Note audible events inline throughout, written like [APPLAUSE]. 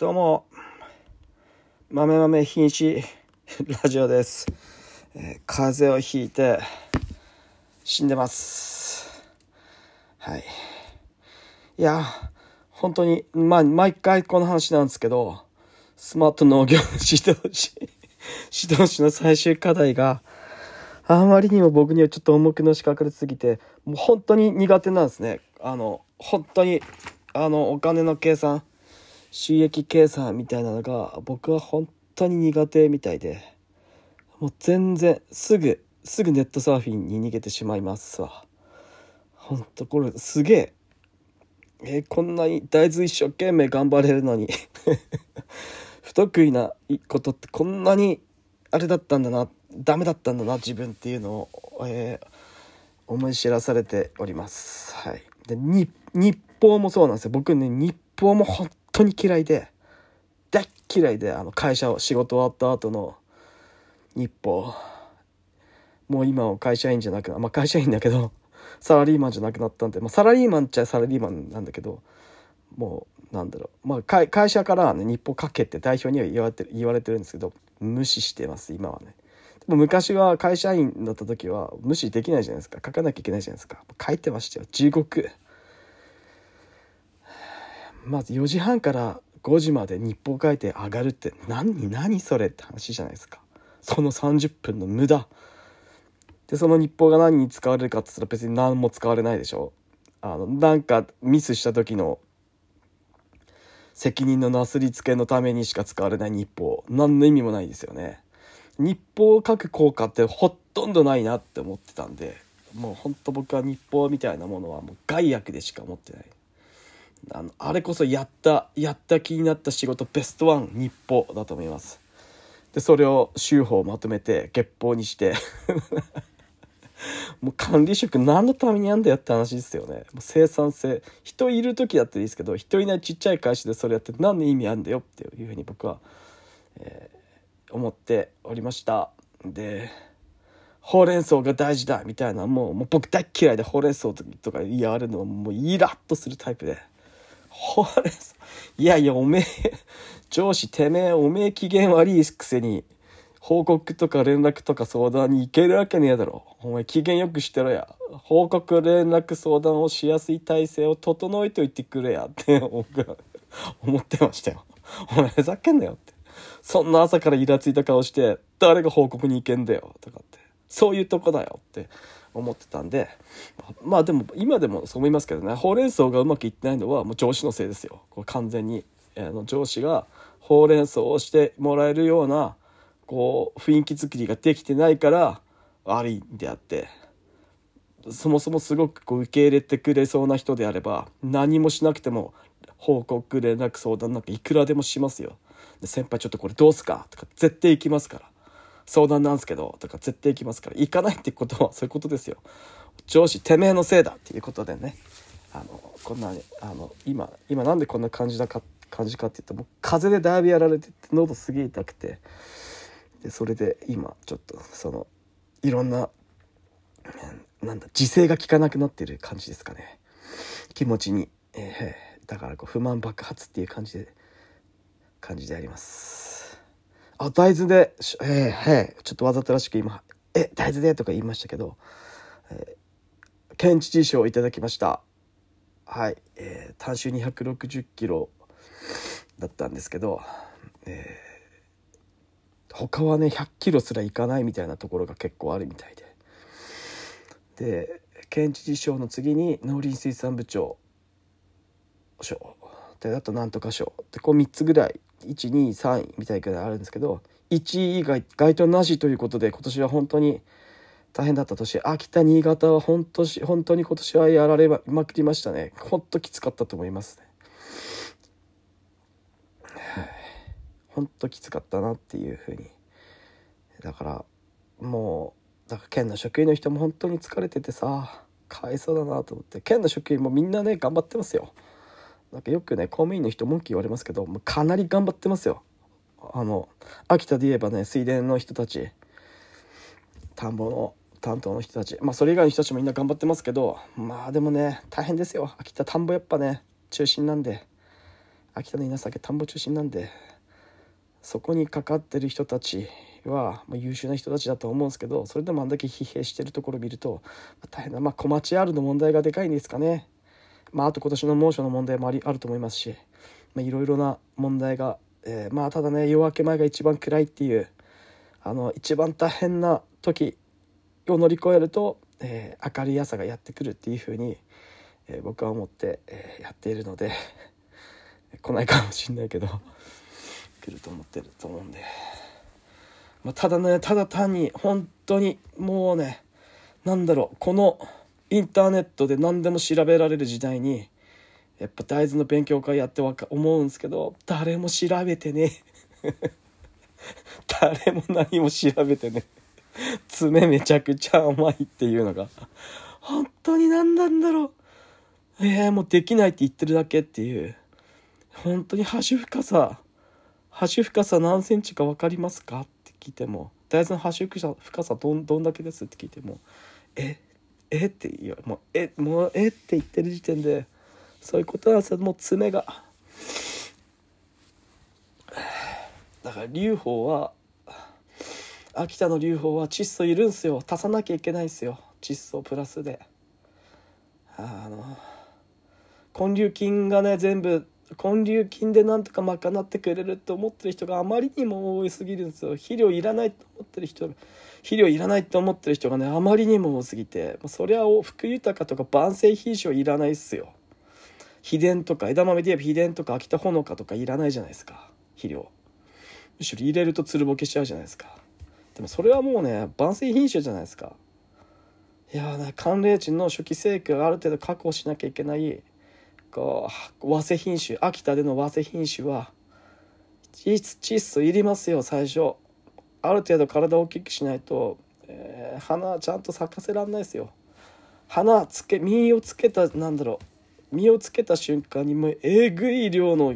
どうも、豆豆瀕死 [LAUGHS] ラジオです、えー風邪をひいて死んでます。はい。いや、本当に、まあ、毎回この話なんですけど、スマート農業指導士、[LAUGHS] 指導士の最終課題が、あまりにも僕にはちょっと重くのしかかりすぎて、もう本当に苦手なんですね。あの、本当に、あの、お金の計算、収益計算みたいなのが、僕は本当に苦手みたいで、もう全然、すぐ、すぐネットサーフィンに逃げてしまいますわ。本当これ、すげえ。えーこんなに大豆一生懸命頑張れるのに [LAUGHS] 不得意なことってこんなにあれだったんだなダメだったんだな自分っていうのを、えー思い知らされておりますはいでに日報もそうなんですよ僕ね日報も本当に嫌いで大っ嫌いであの会社を仕事終わった後の日報。もう今は会社員じゃなくまあ会社員だけど [LAUGHS] サラリーマンじゃなくなったんで、まあ、サラリーマンっちゃサラリーマンなんだけどもうなんだろう。まあ会会社からね日報書けって代表には言われてる言われてるんですけど無視してます今はね。でも昔は会社員だった時は無視できないじゃないですか。書かなきゃいけないじゃないですか。書いてましたよ。地獄。まず4時半から5時まで日報書いて上がるって何何それって話じゃないですか。その30分の無駄。でその日報が何に使われるかって言ったら別に何も使われないでしょ。あのなんかミスした時の責任のなすりつけのためにしか使われない日報。何の意味もないですよね。日報を書く効果ってほとんどないなって思ってたんでもうほんと僕は日報みたいなものはもう害悪でしか思ってない。あのあれこそやったやった気になった仕事ベストワン日報だと思いますでそれを週報まとめて月報にして [LAUGHS] もう管理職何のためにやんだよって話ですよね。もう生産性。人いる時だっていいですけど、人いないちっちゃい会社でそれやって何の意味あんだよっていうふうに僕は、えー思っておりました。で、ほうれん草が大事だみたいな、もうもう僕大嫌いでほうれん草とか言われるのはもうイラッとするタイプで。[LAUGHS] ほれ。いやいや、おめえ、上司てめえ、おめえ機嫌悪いくせに、報告とか連絡とか相談に行けるわけねえだろ。お前機嫌よくしてろや。報告連絡相談をしやすい体制を整えておいてくれやって僕は思ってましたよ。お前ふざけんなよって。そんな朝からイラついた顔して誰が報告に行けんだよとかって。そういうとこだよって思ってたんで。まあでも今でもそう思いますけどね。ほうれん草がうまくいってないのはもう上司のせいですよ。これ完全に。あの上司がほうれん草をしてもらえるようなこう雰囲気作りができてないから悪いんであってそもそもすごくこう受け入れてくれそうな人であれば何もしなくても報告連絡相談なんかいくらでもしますよ先輩ちょっとこれどうすか？とか絶対行きますから相談なんすけどとか絶対行きますから行かないってことはそういうことですよ。上司てめえのせいだっていうことでね。あのこんなあの今今なんでこんな感じだか感じかって言ったらもう風邪でだいぶやられてて喉すげえ痛くて。でそれで今ちょっとそのいろんなうんなんだ自制が効かなくなってる感じですかね。気持ちに、えーだからこう不満爆発っていう感じで感じであります。あ大豆でえー、はいちょっとわざとらしく今「え大豆で」とか言いましたけど、えー県知事賞をいただきました。はい、えー単周260キロだったんですけど、えー他はね100キロすらいかないみたいなところが結構あるみたいで。で県知事賞の次に農林水産部長賞。であとなんとか賞。でこう3つぐらい123位みたいなのがあるんですけど1位以外該当なしということで今年は本当に大変だった年秋田新潟は本当本当に今年はやられまくりましたね。本当きつかったと思いますね。[SIGHS] 本当きつかったなっていうふうに。だからもうだから県の職員の人も本当に疲れててさかわいそうだなと思って県の職員もみんなね頑張ってますよ。なんかよくね公務員の人文句言われますけどかなり頑張ってますよ。あの秋田で言えばね水田の人たち田んぼの担当の人たち。まあそれ以外の人たちもみんな頑張ってますけどまあでもね大変ですよ。秋田田んぼやっぱね中心なんで。秋田の稲作田んぼ中心なんでそこにかかってる人たちは、まあ、優秀な人たちだと思うんですけどそれでもあんだけ疲弊してるところを見ると、まあ、大変な、まあ、小町 R の問題がでかいんですかね。まあ、あと今年の猛暑の問題もありあると思いますし、いろいろな問題が、えー、まあただね夜明け前が一番暗いっていうあの一番大変な時を乗り越えると、えー、明るい朝がやってくるっていうふうに、えー、僕は思って、えー、やっているので [LAUGHS] 来ないかもしんないけど来ると思ってると思うんで、まあ、ただねただ単に本当にもうねなんだろうこのインターネットで何でも調べられる時代にやっぱ大豆の勉強会やってわか思うんですけど誰も調べてね [LAUGHS] 誰も何も調べてね爪めちゃくちゃ甘いっていうのが。本当に何なんだろう。えー、もうできないって言ってるだけっていう。本当に端深さ端深さ何センチか分かりますか？って聞いても。大豆の端深さどんどんだけです？って聞いても。え？っえって言うもうえもうえって言ってる時点でそういうことなんですよもう爪が。だから劉邦は秋田の劉邦は窒素いるんすよ。足さなきゃいけないんすよ。窒素プラスで。あの根粒菌がね全部根粒菌でなんとか賄ってくれるって思ってる人があまりにも多すぎるんですよ。肥料いらないと思ってる人肥料いらないと思ってる人がねあまりにも多すぎてそりゃ福豊とか万世品種はいらないっすよ。秘伝とか枝豆で言えば秘伝とか秋田ほのかとかいらないじゃないですか。肥料。むしろ入れるとつるぼけしちゃうじゃないですか。でもそれはもうね万世品種じゃないですか。いや寒冷地の初期生育がある程度確保しなきゃいけないこう早生品種秋田での早生品種は窒素いりますよ最初。ある程度体を大きくしないと、えー、花ちゃんと咲かせらんないですよ。花つけ実をつけたなんだろう。実をつけた瞬間にもうえぐい量の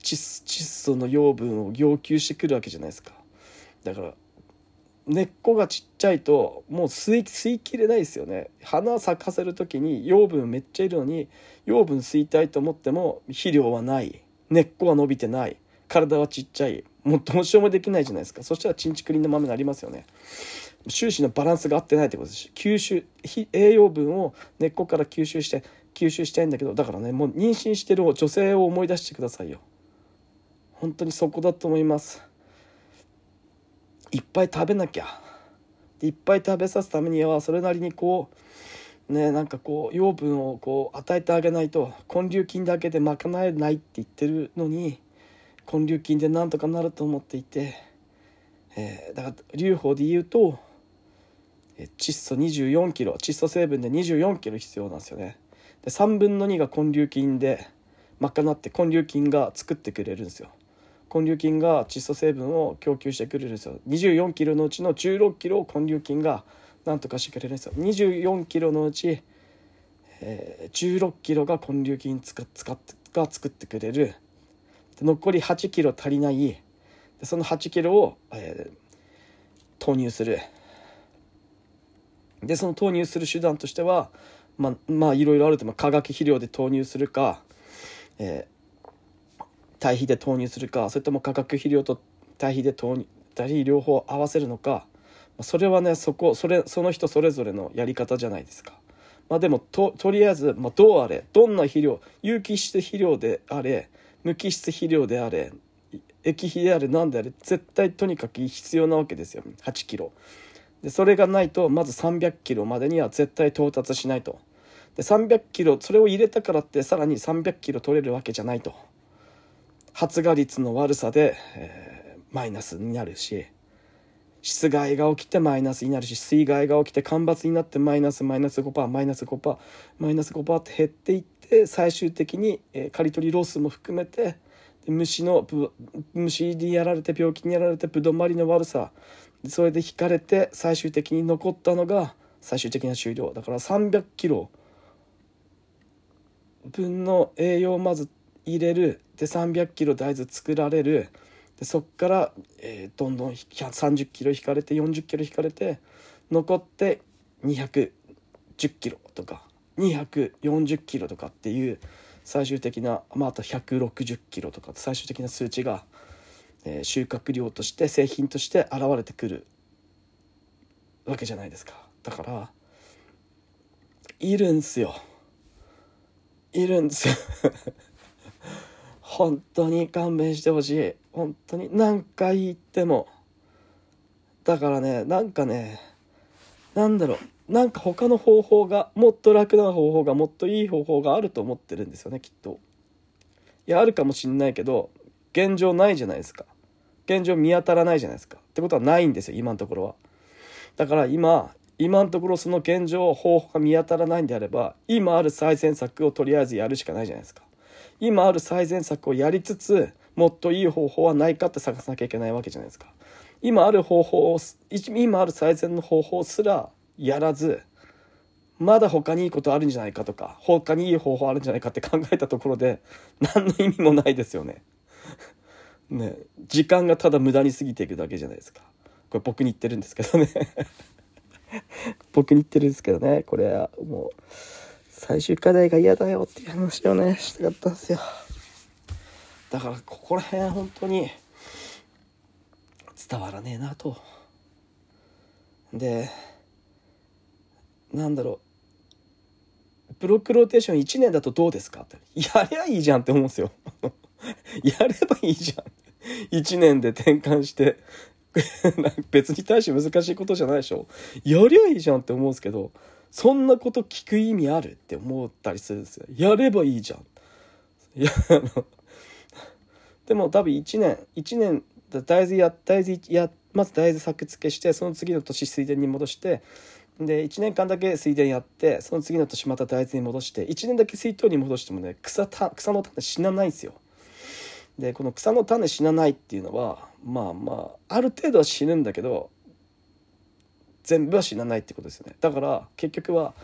窒素の養分を要求してくるわけじゃないですか。だから根っこがちっちゃいともう吸い吸いきれないですよね。花咲かせる時に養分めっちゃいるのに養分吸いたいと思っても肥料はない。根っこは伸びてない。体はちっちゃい。もうどうしようもできないじゃないですか。そしたらちんちくりんの豆になりますよね。収支のバランスが合ってないってことです。し吸収栄養分を根っこから吸収して吸収したいんだけどだからねもう妊娠してる女性を思い出してくださいよ。本当にそこだと思います。いっぱい食べなきゃ。いっぱい食べさすためにはそれなりにこうねなんかこう養分をこう与えてあげないと根粒菌だけで賄えないって言ってるのに根粒菌でなんとかなると思っていて、えー、だから留保で言うと窒素24キロ窒素成分で24キロ必要なんですよね。で3分の2が根粒菌で賄って根粒菌が作ってくれるんですよ。根粒菌が窒素成分を供給してくれるんですよ。24キロのうちの16キロを根粒菌がなんとかしてくれるんですよ。24キロのうち、えー、16キロが根粒菌使使ってが作ってくれる残り8キロ足りないでその8キロを、えー、投入するでその投入する手段としてはまあまあいろいろあると、まあ、化学肥料で投入するか、えー堆肥で投入するかそれとも化学肥料と堆肥で投入堆肥両方合わせるのかそれはねそこそれその人それぞれのやり方じゃないですか。まあ、でもととりあえず、まあ、どうあれどんな肥料有機質肥料であれ無機質肥料であれ液肥であれ何であれ絶対とにかく必要なわけですよ。8キロ。でそれがないとまず300キロまでには絶対到達しないと。で300キロそれを入れたからってさらに300キロ取れるわけじゃないと。発芽率の悪さで、えー、マイナスになるし室外が起きてマイナスになるし水害が起きて干ばつになってマイナスマイナス5%マイナス5%マイナス5%って減っていってで最終的に、え、刈り取りロスも含めて虫の虫にやられて病気にやられてぶどまりの悪さそれで引かれて最終的に残ったのが最終的な終了。だから300キロ分の栄養をまず入れる。で300キロ大豆作られる。でそっから、えー、どんどん30キロ引かれて40キロ引かれて残って210キロとか。240キロとかっていう最終的な、まあ、あと160キロとか最終的な数値が、えー、収穫量として製品として現れてくるわけじゃないですか。だからいるんすよ。いるんですよ。[LAUGHS] 本当に勘弁してほしい。本当に何回言っても。だからねなんかねなんだろう。なんか他の方法がもっと楽な方法がもっといい方法があると思ってるんですよねきっと。いやあるかもしんないけど現状ないじゃないですか。現状見当たらないじゃないですか。ってことはないんですよ今のところは。だから今今のところその現状方法が見当たらないんであれば今ある最善策をとりあえずやるしかないじゃないですか。今ある最善策をやりつつもっといい方法はないかって探さなきゃいけないわけじゃないですか。今ある方法を今ある最善の方法すらやらずまだ他にいいことあるんじゃないかとか他にいい方法あるんじゃないかって [LAUGHS] 考えたところで何の意味もないですよね。ね時間がただ無駄に過ぎていくだけじゃないですか。これ僕に言ってるんですけどね。[LAUGHS] 僕に言ってるんですけどね。これはもう最終課題が嫌だよっていう話をねしたかったんですよ。だからここら辺本当に伝わらねえなと。でなんだろう。ブロックローテーション1年だとどうですか？ってやりゃいいじゃんって思うんですよ。[LAUGHS] やればいいじゃん。1年で転換して [LAUGHS] 別に対して難しいことじゃないでしょ。やりゃいいじゃんって思うんですけどそんなこと聞く意味あるって思ったりするんですよ。やればいいじゃん。いやあのでも多分1年1年大豆や大豆やまず大豆作付けしてその次の年水田に戻してで1年間だけ水田やってその次の年また大豆に戻して1年だけ水筒に戻してもね草た草の種死なないんですよ。でこの草の種死なないっていうのはまあまあある程度は死ぬんだけど全部は死なないってことですよね。だから結局は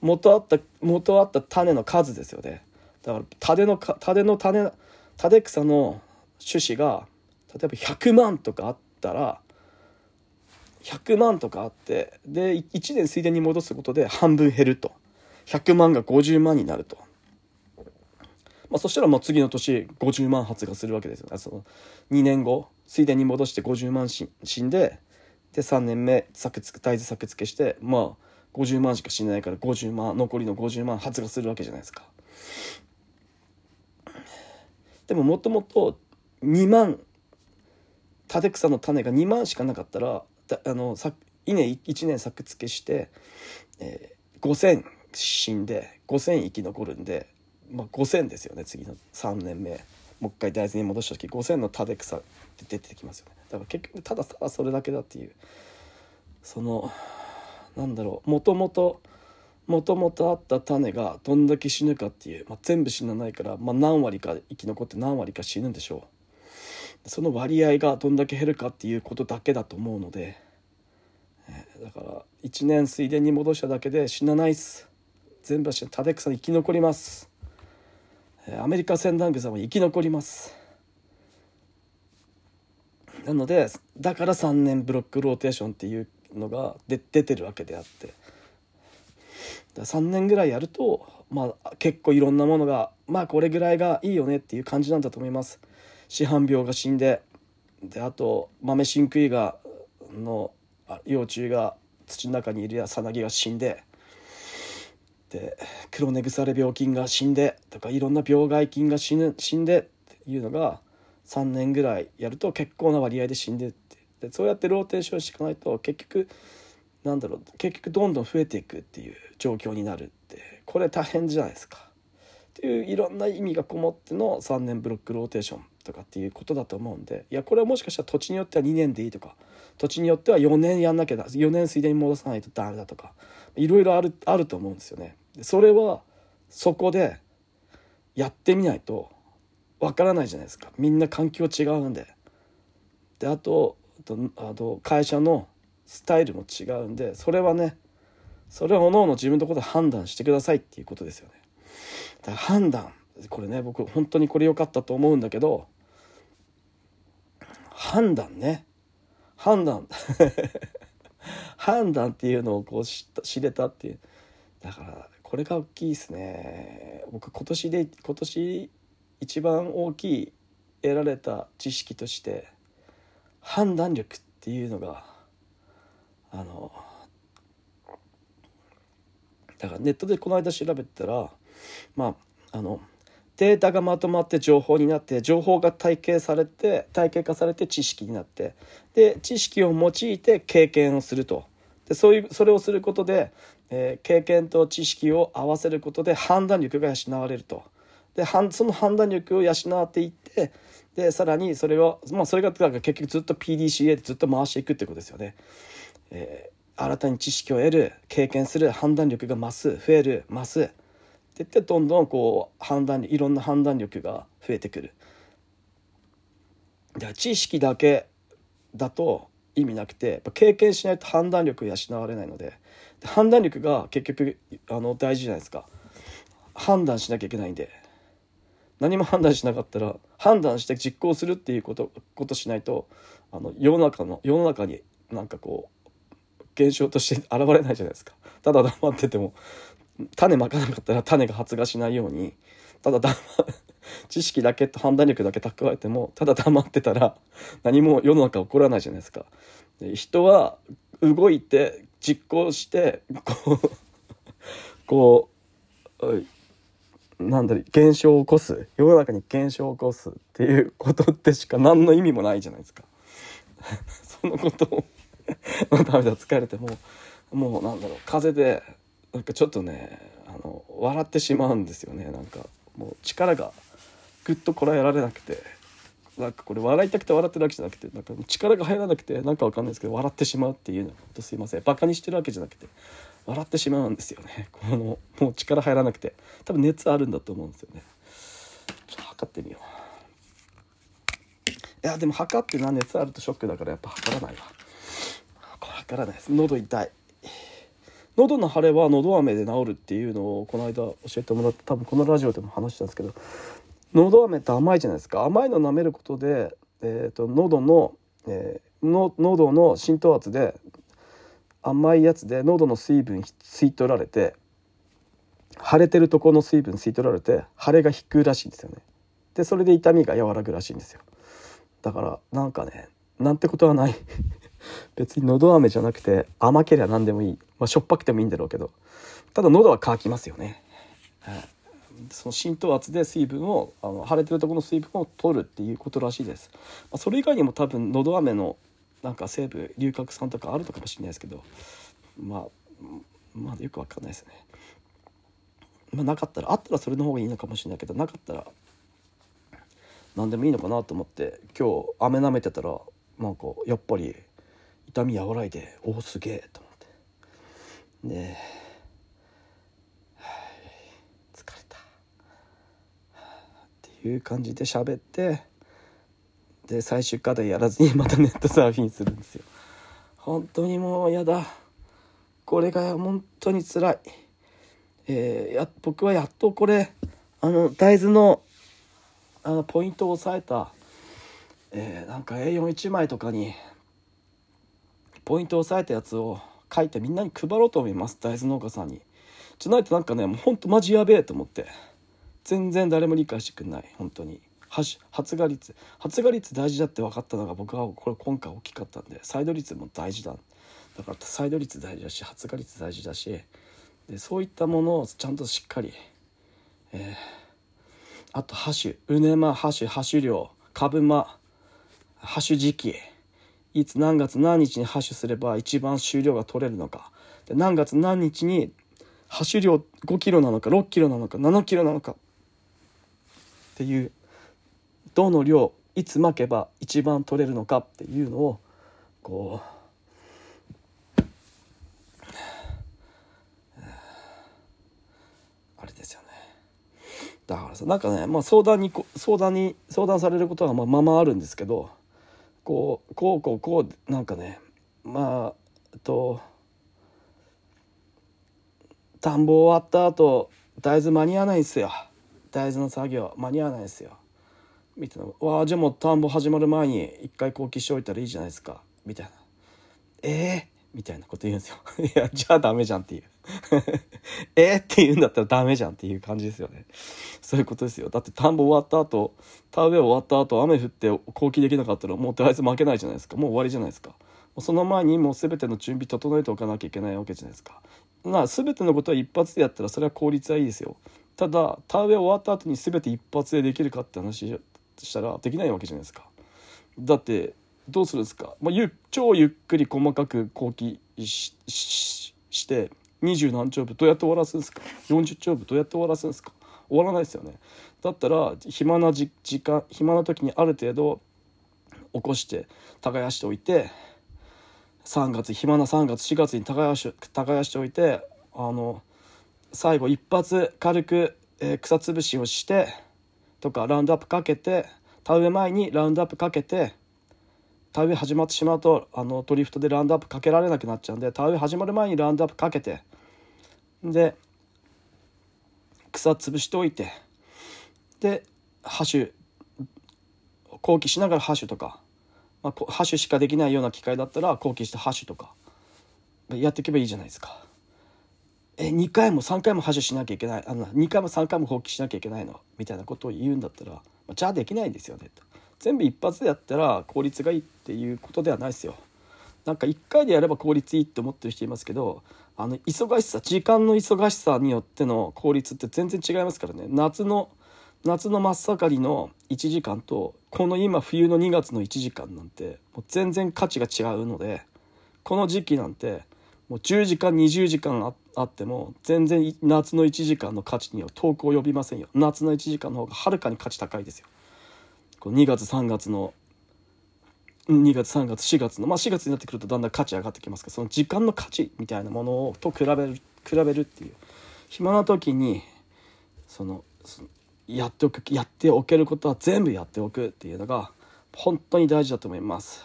元あった元あった種の数ですよね。だから種の種の種種草の種子が例えば100万とかあったら100万とかあってで1年水田に戻すことで半分減ると。100万が50万になると。まあ、そしたらまあ次の年50万発芽するわけですよ。ねその2年後水田に戻して50万死んでで3年目作付大豆作付けしてまあ50万しか死んでないから50万残りの50万発芽するわけじゃないですか。でももともと2万種草の種が2万しかなかったらあの稲1年作付けして、えー、5,000死んで5,000生き残るんでまあ、5,000ですよね次の3年目。もう一回大豆に戻した時5,000の種草って出てきますよね。だから結局ただただそれだけだっていう。そのなんだろうもともともともとあった種がどんだけ死ぬかっていう、まあ、全部死なないから、まあ、何割か生き残って何割か死ぬんでしょう。その割合がどんだけ減るかっていうことだけだと思うので、えー、だから1年水田に戻しただけで死なないっす。全部は死ぬ。種草生き残ります。アメリカ船団軍さんは生き残ります。なのでだから3年ブロックローテーションっていうのがで出てるわけであって。3年ぐらいやるとまあ結構いろんなものがまあこれぐらいがいいよねっていう感じなんだと思います。市販病が死んでであと豆シンクイガの幼虫が土の中にいるやさなぎが死んでで黒根腐れ病菌が死んでとかいろんな病害菌が死ぬ死んでっていうのが3年ぐらいやると結構な割合で死んでって。でそうやってローテーションしていかないと結局なんだろう結局どんどん増えていくっていう状況になるって。これ大変じゃないですか。っていういろんな意味がこもっての3年ブロックローテーション。とかっていうことだと思うんでいやこれはもしかしたら土地によっては2年でいいとか土地によっては4年やんなきゃだ4年水田に戻さないとダメだとかいろいろあるあると思うんですよね。それはそこでやってみないとわからないじゃないですか。みんな環境違うんで。であとあと会社のスタイルも違うんでそれはねそれはおのおの自分のところで判断してくださいっていうことですよね。だから判断これね僕本当にこれ良かったと思うんだけど判断ね。判断。[LAUGHS] 判断っていうのをこう知れたっていう。だからこれが大きいですね。僕今年で今年一番大きい得られた知識として判断力っていうのがあのだからネットでこの間調べてたらまああのデータがまとまって情報になって情報が体系されて体系化されて知識になってで知識を用いて経験をすると。でそういうそれをすることで、えー、経験と知識を合わせることで判断力が養われると。でその判断力を養っていってでさらにそれを、まあ、それが結局ずっと PDCA でずっと回していくってことですよね。えー、新たに知識を得る経験する判断力が増す増える増す。って言ってどんどんこう判断いろんな判断力が増えてくる。で知識だけだと意味なくて経験しないと判断力養われないので判断力が結局あの大事じゃないですか。判断しなきゃいけないんで。何も判断しなかったら判断して実行するっていうことことしないとあの世の中の世の中になんかこう現象として現れないじゃないですか。ただ黙ってても。種まかなかったら種が発芽しないようにただ黙 [LAUGHS] 知識だけと判断力だけ蓄えてもただ黙ってたら何も世の中起こらないじゃないですか。人は動いて実行してこう [LAUGHS] こうなんだろ現象を起こす世の中に現象を起こすっていうことってしか何の意味もないじゃないですか。[LAUGHS] そのことをのためだ疲れてももうなんだろう風でなんかちょっとねあの笑ってしまうんですよね。なんかもう力がぐっとこらえられなくて。なんかこれ笑いたくて笑ってるわけじゃなくてなんか力が入らなくてなんかわかんないですけど笑ってしまうっていうのほんとすいません。バカにしてるわけじゃなくて笑ってしまうんですよね。このもう力入らなくて。多分熱あるんだと思うんですよね。ちょっと測ってみよう。いやでも測ってな熱あるとショックだからやっぱ測らないわ。これ測らないです。喉痛い。喉の腫れは喉飴で治るっていうのをこの間教えてもらって多分このラジオでも話したんですけど喉飴って甘いじゃないですか甘いの舐めることで、えーと、喉の,、えー、の喉の浸透圧で甘いやつで喉の水分吸い取られて腫れてるとこの水分吸い取られて腫れが引くらしいんですよね。でそれで痛みが和らぐらしいんですよ。だからなんかねなんてことはない。別に喉飴じゃなくて甘けりゃ何でもいい、まあ、しょっぱくてもいいんだろうけど。ただ喉は乾きますよね、はい、その浸透圧で水分をあの腫れてるとこの水分を取るっていうことらしいです、まあ、それ以外にも多分喉飴のなんか成分龍角散とかあるのかもしれないですけど。まあまあよくわかんないですね。まあ、なかったらあったらそれの方がいいのかもしれないけどなかったら何でもいいのかなと思って今日飴舐めてたらなんかやっぱり痛み和らいでおおすげえと思って。で疲れた。っていう感じで喋ってで最終課題やらずに [LAUGHS] またネットサーフィンするんですよ。本当にもうやだ。これが本当につらい。えー、や僕はやっとこれあの大豆のあのポイントを押さえた、えー、なんか A41 枚とかにポイントを押さえたやつを書いてみんなに配ろうと思います。大豆農家さんに。じゃないとなんかねもうほんとマジやべえと思って。全然誰も理解してくんない。本当に。発芽率。発芽率大事だって分かったのが僕はこれ今回大きかったんで。サイド率も大事だ。だからサイド率大事だし発芽率大事だし。でそういったものをちゃんとしっかり、えー、あとハッシュ。うねまハッシュ。ハッシュ量株間ハッシュ時期。いつ何月何日にハッシュすれば一番収量が取れるのか。で何月何日にハッシュ量5キロなのか6キロなのか7キロなのか。っていうどの量いつ巻けば一番取れるのかっていうのをこうあれですよね。だからさなんかねまあ相談に相談に相談されることはまあままあるんですけどこうこうこうこうなんかねまあと田んぼ終わった後大豆間に合わないんすよ。大豆の作業間に合わないですよ。みたいな「わあじゃあもう田んぼ始まる前に一回後期しておいたらいいじゃないですか」みたいな「ええー、みたいなこと言うんですよ。[LAUGHS] いやじゃあダメじゃんっていう。[LAUGHS] えー、って言うんだったらダメじゃんっていう感じですよね。そういうことですよ。だって田んぼ終わった後、田植え終わった後、雨降って後期できなかったらもうとりあえず負けないじゃないですか。もう終わりじゃないですか。その前にもう全ての準備整えておかなきゃいけないわけじゃないですか。まあ全てのことは一発でやったらそれは効率はいいですよ。ただ田植え終わった後に全て一発でできるかって話したらできないわけじゃないですか。だってどうするんですか、まあ、ゆ超ゆっくり細かく後期して二十何丁部どうやって終わらすんですか？40丁部どうやって終わらすんですか？終わらないですよね。だったら暇な時間暇な時にある程度起こして耕しておいて3月暇な3月4月に耕し耕しておいてあの最後一発軽く、えー、草潰しをしてとかラウンドアップかけて田植え前にラウンドアップかけて田植え始まってしまうとあのドリフトでラウンドアップかけられなくなっちゃうんで田植え始まる前にラウンドアップかけてで草潰しておいてでハッシュ後期しながらハッシュとか、まあ、ハッシュしかできないような機械だったら後期してハッシュとかやっていけばいいじゃないですか。え2回も3回もハッシュしなきゃいけないあの2回も3回も放棄しなきゃいけないの？みたいなことを言うんだったら、まあ、じゃあできないんですよね。と全部一発でやったら効率がいいっていうことではないですよ。なんか1回でやれば効率いいって思ってる人いますけどあの忙しさ時間の忙しさによっての効率って全然違いますからね。夏の夏の真っ盛りの1時間とこの今冬の2月の1時間なんてもう全然価値が違うのでこの時期なんてもう10時間20時間あっても全然夏の1時間の価値には遠く及びませんよ。夏の1時間の方がはるかに価値高いですよ。この2月3月の2月3月4月のまあ4月になってくるとだんだん価値上がってきますけどその時間の価値みたいなものをと比べる比べるっていう。暇な時にそのやっておくやっておけることは全部やっておくっていうのが本当に大事だと思います。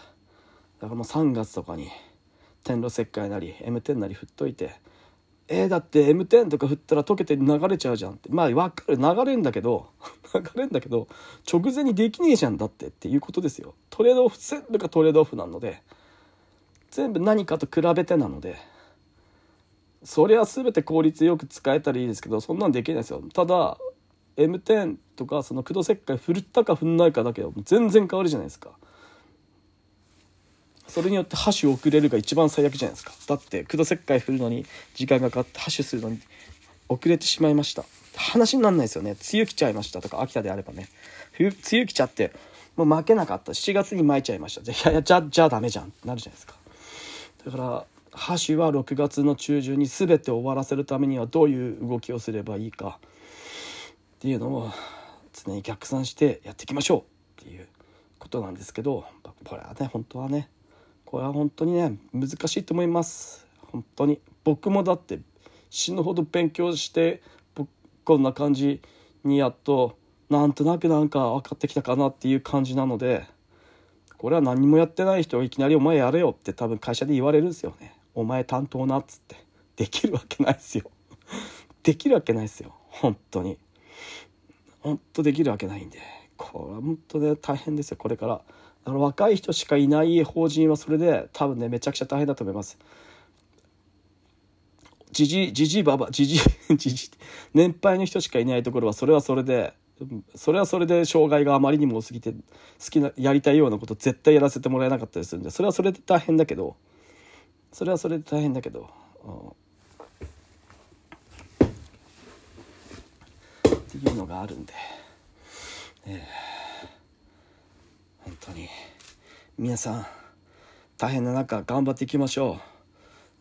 だからもう3月とかに天路石灰なり M10 なり振っといてえー、だって M10 とか振ったら溶けて流れちゃうじゃんって。まあ分かる。流れんだけど [LAUGHS] 流れんだけど直前にできねえじゃんだってっていうことですよ。トレードオフ全部がトレードオフなので全部何かと比べてなのでそれは全て効率よく使えたらいいですけどそんなんできないですよ。ただ M10 とかその駆動石灰振ったか振んないかだけでも全然変わるじゃないですか。それによって箸を遅れるが一番最悪じゃないですか。だって駆動石灰振るのに時間がかかって箸するのに遅れてしまいました。話になんないですよね。梅雨来ちゃいましたとか秋田であればね。梅雨来ちゃってもう負けなかった。7月に巻いちゃいました。いやいやじゃじゃあダメじゃんってなるじゃないですか。だから箸は6月の中旬に全て終わらせるためにはどういう動きをすればいいか。っていうのを常に逆算してやっていきましょう。っていうことなんですけどこれはね本当はねこれは本当にね難しいと思います。本当に。僕もだって死ぬほど勉強してこんな感じにやっとなんとなくなんか分かってきたかなっていう感じなのでこれは何もやってない人がいきなり「お前やれよ」って多分会社で言われるんですよね「お前担当な」っつって。できるわけないですよ。できるわけないですよ。本当に。本当できるわけないんで。これは本当ね大変ですよ。これから。だから若い人しかいない法人はそれで多分ねめちゃくちゃ大変だと思います。じじじじばばじじじじ年配の人しかいないところはそれはそれでそれはそれで障害があまりにも多すぎて好きなやりたいようなこと絶対やらせてもらえなかったりするんでそれはそれで大変だけどそれはそれで大変だけど、っていうのがあるんで、えー、本当に。皆さん大変な中頑張っていきましょ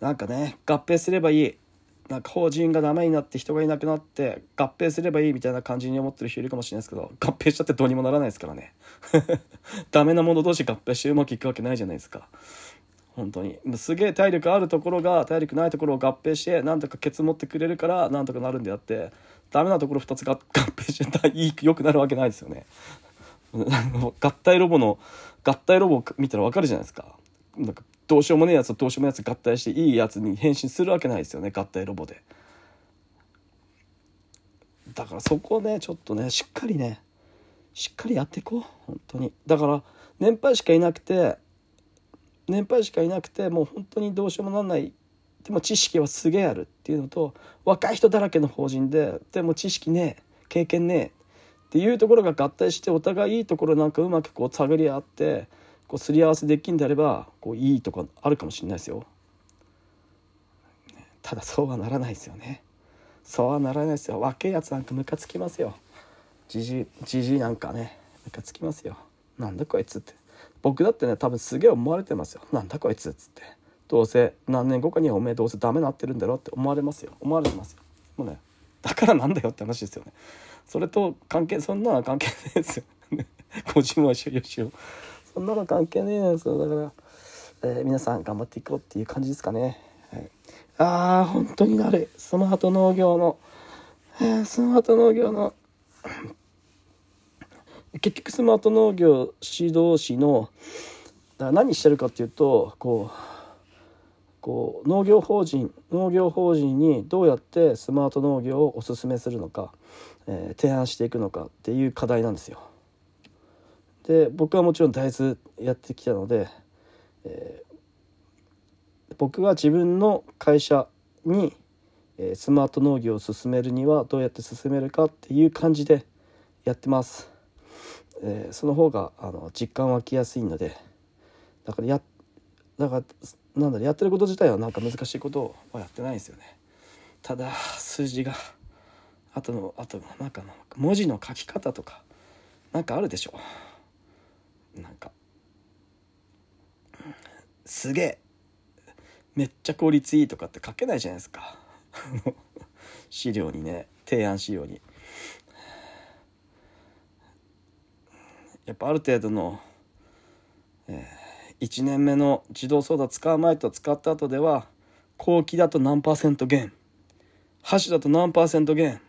う。なんかね合併すればいい。なんか法人がダメになって人がいなくなって合併すればいいみたいな感じに思ってる人いるかもしれないですけど合併しちゃってどうにもならないですからね。[LAUGHS] ダメなもの同士合併してうまくいくわけないじゃないですか。本当に。すげえ体力あるところが体力ないところを合併してなんとかケツ持ってくれるからなんとかなるんであってダメなところ2つが合併して [LAUGHS] いい良くなるわけないですよね。合体ロボの合体ロボ見たら分かるじゃないですか。なんかどうしようもねえやつとどうしようもないやつ合体していいやつに変身するわけないですよね合体ロボで。だからそこをねちょっとねしっかりねしっかりやっていこう本当に。だから年配しかいなくて年配しかいなくてもう本当にどうしようもなんない。でも知識はすげえあるっていうのと若い人だらけの法人ででも知識ねえ経験ねえっていうところが合体してお互いいいところなんかうまくこう探り合ってこうすり合わせできんであればこういいとこあるかもしれないですよ。ただそうはならないですよね。そうはならないですよ。若いやつなんかムカつきますよ。じじじじなんかねムカつきますよ。なんだこいつって。僕だってね多分すげえ思われてますよ。なんだこいつっつって。どうせ何年後かにはおめえどうせダメなってるんだろって思われますよ。思われてますよ。もうねだからなんだよって話ですよね。それと関係そんなの関係ないですよ。個人は所有しよう。そんなの関係ねえですよだから、えー、皆さん頑張っていこうっていう感じですかね。はい、ああ本当になるスマート農業の、えー、スマート農業の結局スマート農業指導士のだ何してるかっていうとこうこう農業法人農業法人にどうやってスマート農業をおすすめするのか、えー、提案していくのかっていう課題なんですよ。で僕はもちろん大豆やってきたので、えー、僕が自分の会社に、えー、スマート農業を進めるにはどうやって進めるかっていう感じでやってます。えー、その方があの実感湧きやすいのでだからやだからなんだろやってること自体はなんか難しいことはやってないんですよね。ただ数字があとのあとのなんかの文字の書き方とかなんかあるでしょ。なんかすげえめっちゃ効率いいとかって書けないじゃないですか。[LAUGHS] 資料にね提案資料に。やっぱある程度の、えー、1年目の自動操作使う前と使った後では後期だと何パーセント減箸だと何パーセント減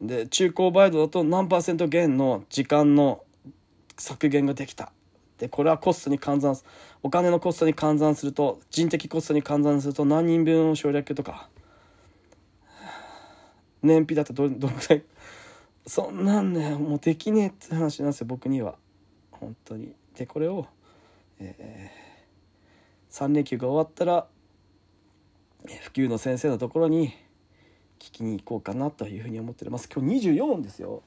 で中高バイトだと何パーセント減の時間の削減ができたでこれはコストに換算お金のコストに換算すると人的コストに換算すると何人分を省略とか燃費だとどどのくらいそんなんねもうできねえって話なんですよ僕には本当にでこれを、えー、3連休が終わったら普及の先生のところに聞きに行こうかなというふうに思ってます。今日24ですよ。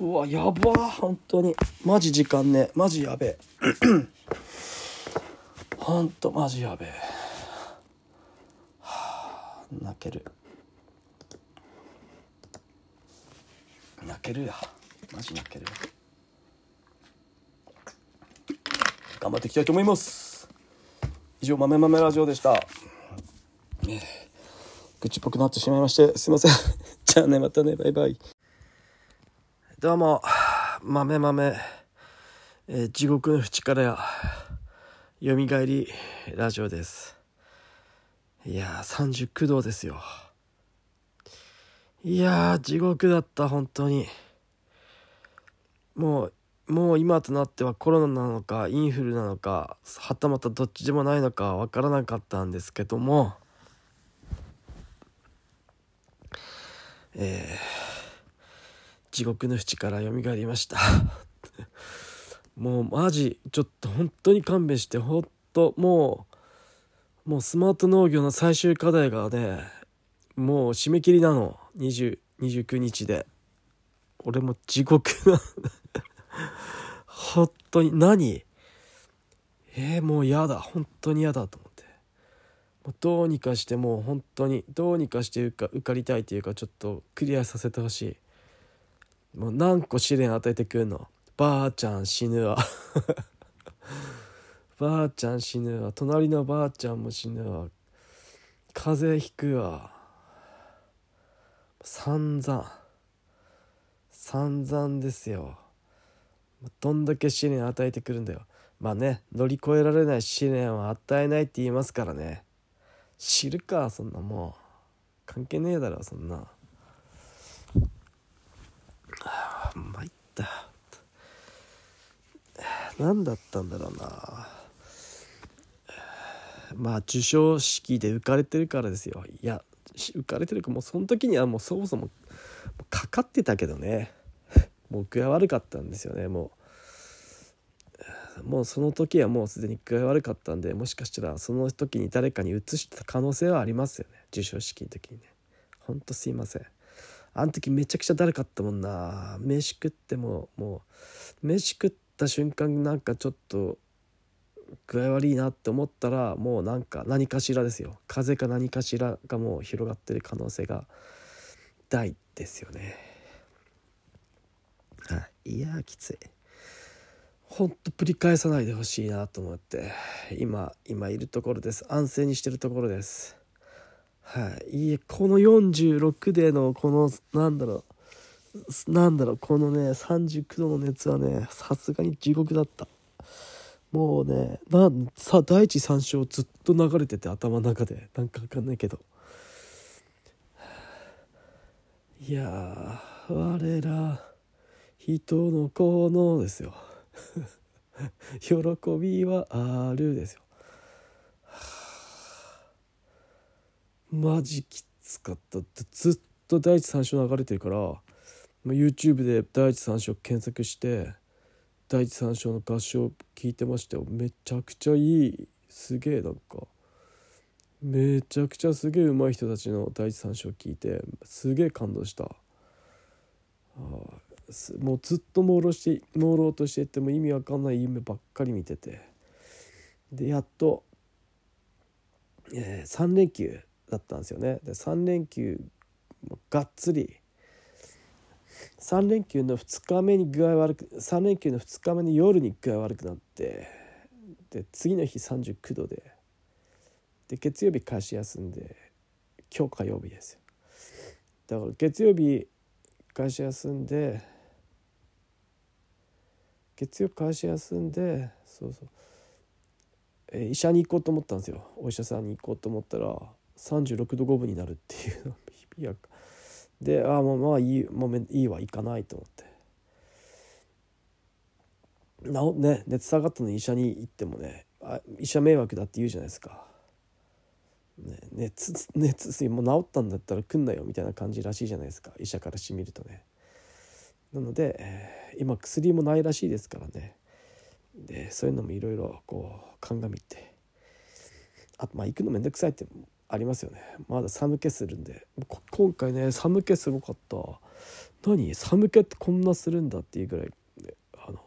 うわやば本当に。マジ時間ね。マジやべえ。ほんとマジやべえ。はあ泣ける。泣けるや。マジ泣けるや。頑張っていきたいと思います以上豆豆ラジオでした愚痴っぽくなってしまいましてすいません [LAUGHS] じゃあねまたねバイバイどうも、豆豆、えー、地獄の淵からや、よみがえりラジオです。いやー、39度ですよ。いやー、地獄だった、本当に。もう、もう今となってはコロナなのか、インフルなのか、はたまたどっちでもないのかわからなかったんですけども、えー地獄の淵から蘇りました。[LAUGHS] もうマジちょっと本当に勘弁してほんともうもうスマート農業の最終課題がねもう締め切りなの。20 29日で。俺も地獄な本当に何？えー、もう嫌だ。本当に嫌だと思って。もうどうにかしてもう本当にどうにかして受か受かりたいというかちょっとクリアさせてほしい。もう何個試練与えてくんの？ばあちゃん死ぬわ。[LAUGHS] ばあちゃん死ぬわ。隣のばあちゃんも死ぬわ。風邪ひくわ。散々。散々ですよ。どんだけ試練与えてくるんだよ。まあね乗り越えられない試練は与えないって言いますからね。知るかそんなもう。関係ねえだろそんな。参った。何だったんだろうな。まあ授賞式で浮かれてるからですよ。いや浮かれてるかもうその時にはもうそもそもかかってたけどね。もう具合悪かったんですよね。もうもうその時はもうすでに具合悪かったんでもしかしたらその時に誰かに移してた可能性はありますよね。授賞式の時にね。ほんとすいません。あの時めちゃくちゃだるかったもんな。飯食ってももう飯食った瞬間なんかちょっと具合悪いなって思ったらもうなんか何かしらですよ。風邪か何かしらがもう広がってる可能性が大ですよね。はい。いやきつい。ほんと繰り返さないでほしいなと思って。今今いるところです。安静にしてるところです。はい。いいえこの46でのこのなんだろう。なんだろうこのね39度の熱はねさすがに地獄だった。もうねなんさ第一三章ずっと流れてて頭の中で。なんかわかんないけど。いや我ら人の子のですよ。[LAUGHS] 喜びはあるですよ。マジきつかったってずっと第一三章流れてるから YouTube で第一三章検索して第一三章の合唱聞いてましたよめちゃくちゃいいすげえなんかめちゃくちゃすげえ上手い人たちの第一三章聞いてすげえ感動した。もうずっと朦朧して朦朧としてても意味わかんない夢ばっかり見てて。でやっと、えー、3連休だったんですよね。で3連休がっつり3連休の2日目に具合悪く3連休の2日目の夜に具合悪くなってで次の日39度でで月曜日会社休んで今日火曜日ですだから月曜日会社休んで月曜会社休んでそうそう、え医者に行こうと思ったんですよ。お医者さんに行こうと思ったら36度5分になるっていうの。[LAUGHS] をでああもうまあいいもういいわ行かないと思って。なおね熱下がったのに医者に行ってもねあ医者迷惑だって言うじゃないですか、ね、熱熱もう治ったんだったら来んなよみたいな感じらしいじゃないですか医者からしてみるとねなので、えー、今薬もないらしいですからね。でそういうのもいろいろこう鑑みて。あとまあ行くのめんどくさいってありますよね。まだ寒気するんで。今回ね寒気すごかった。何？寒気ってこんなするんだっていうぐらい、あの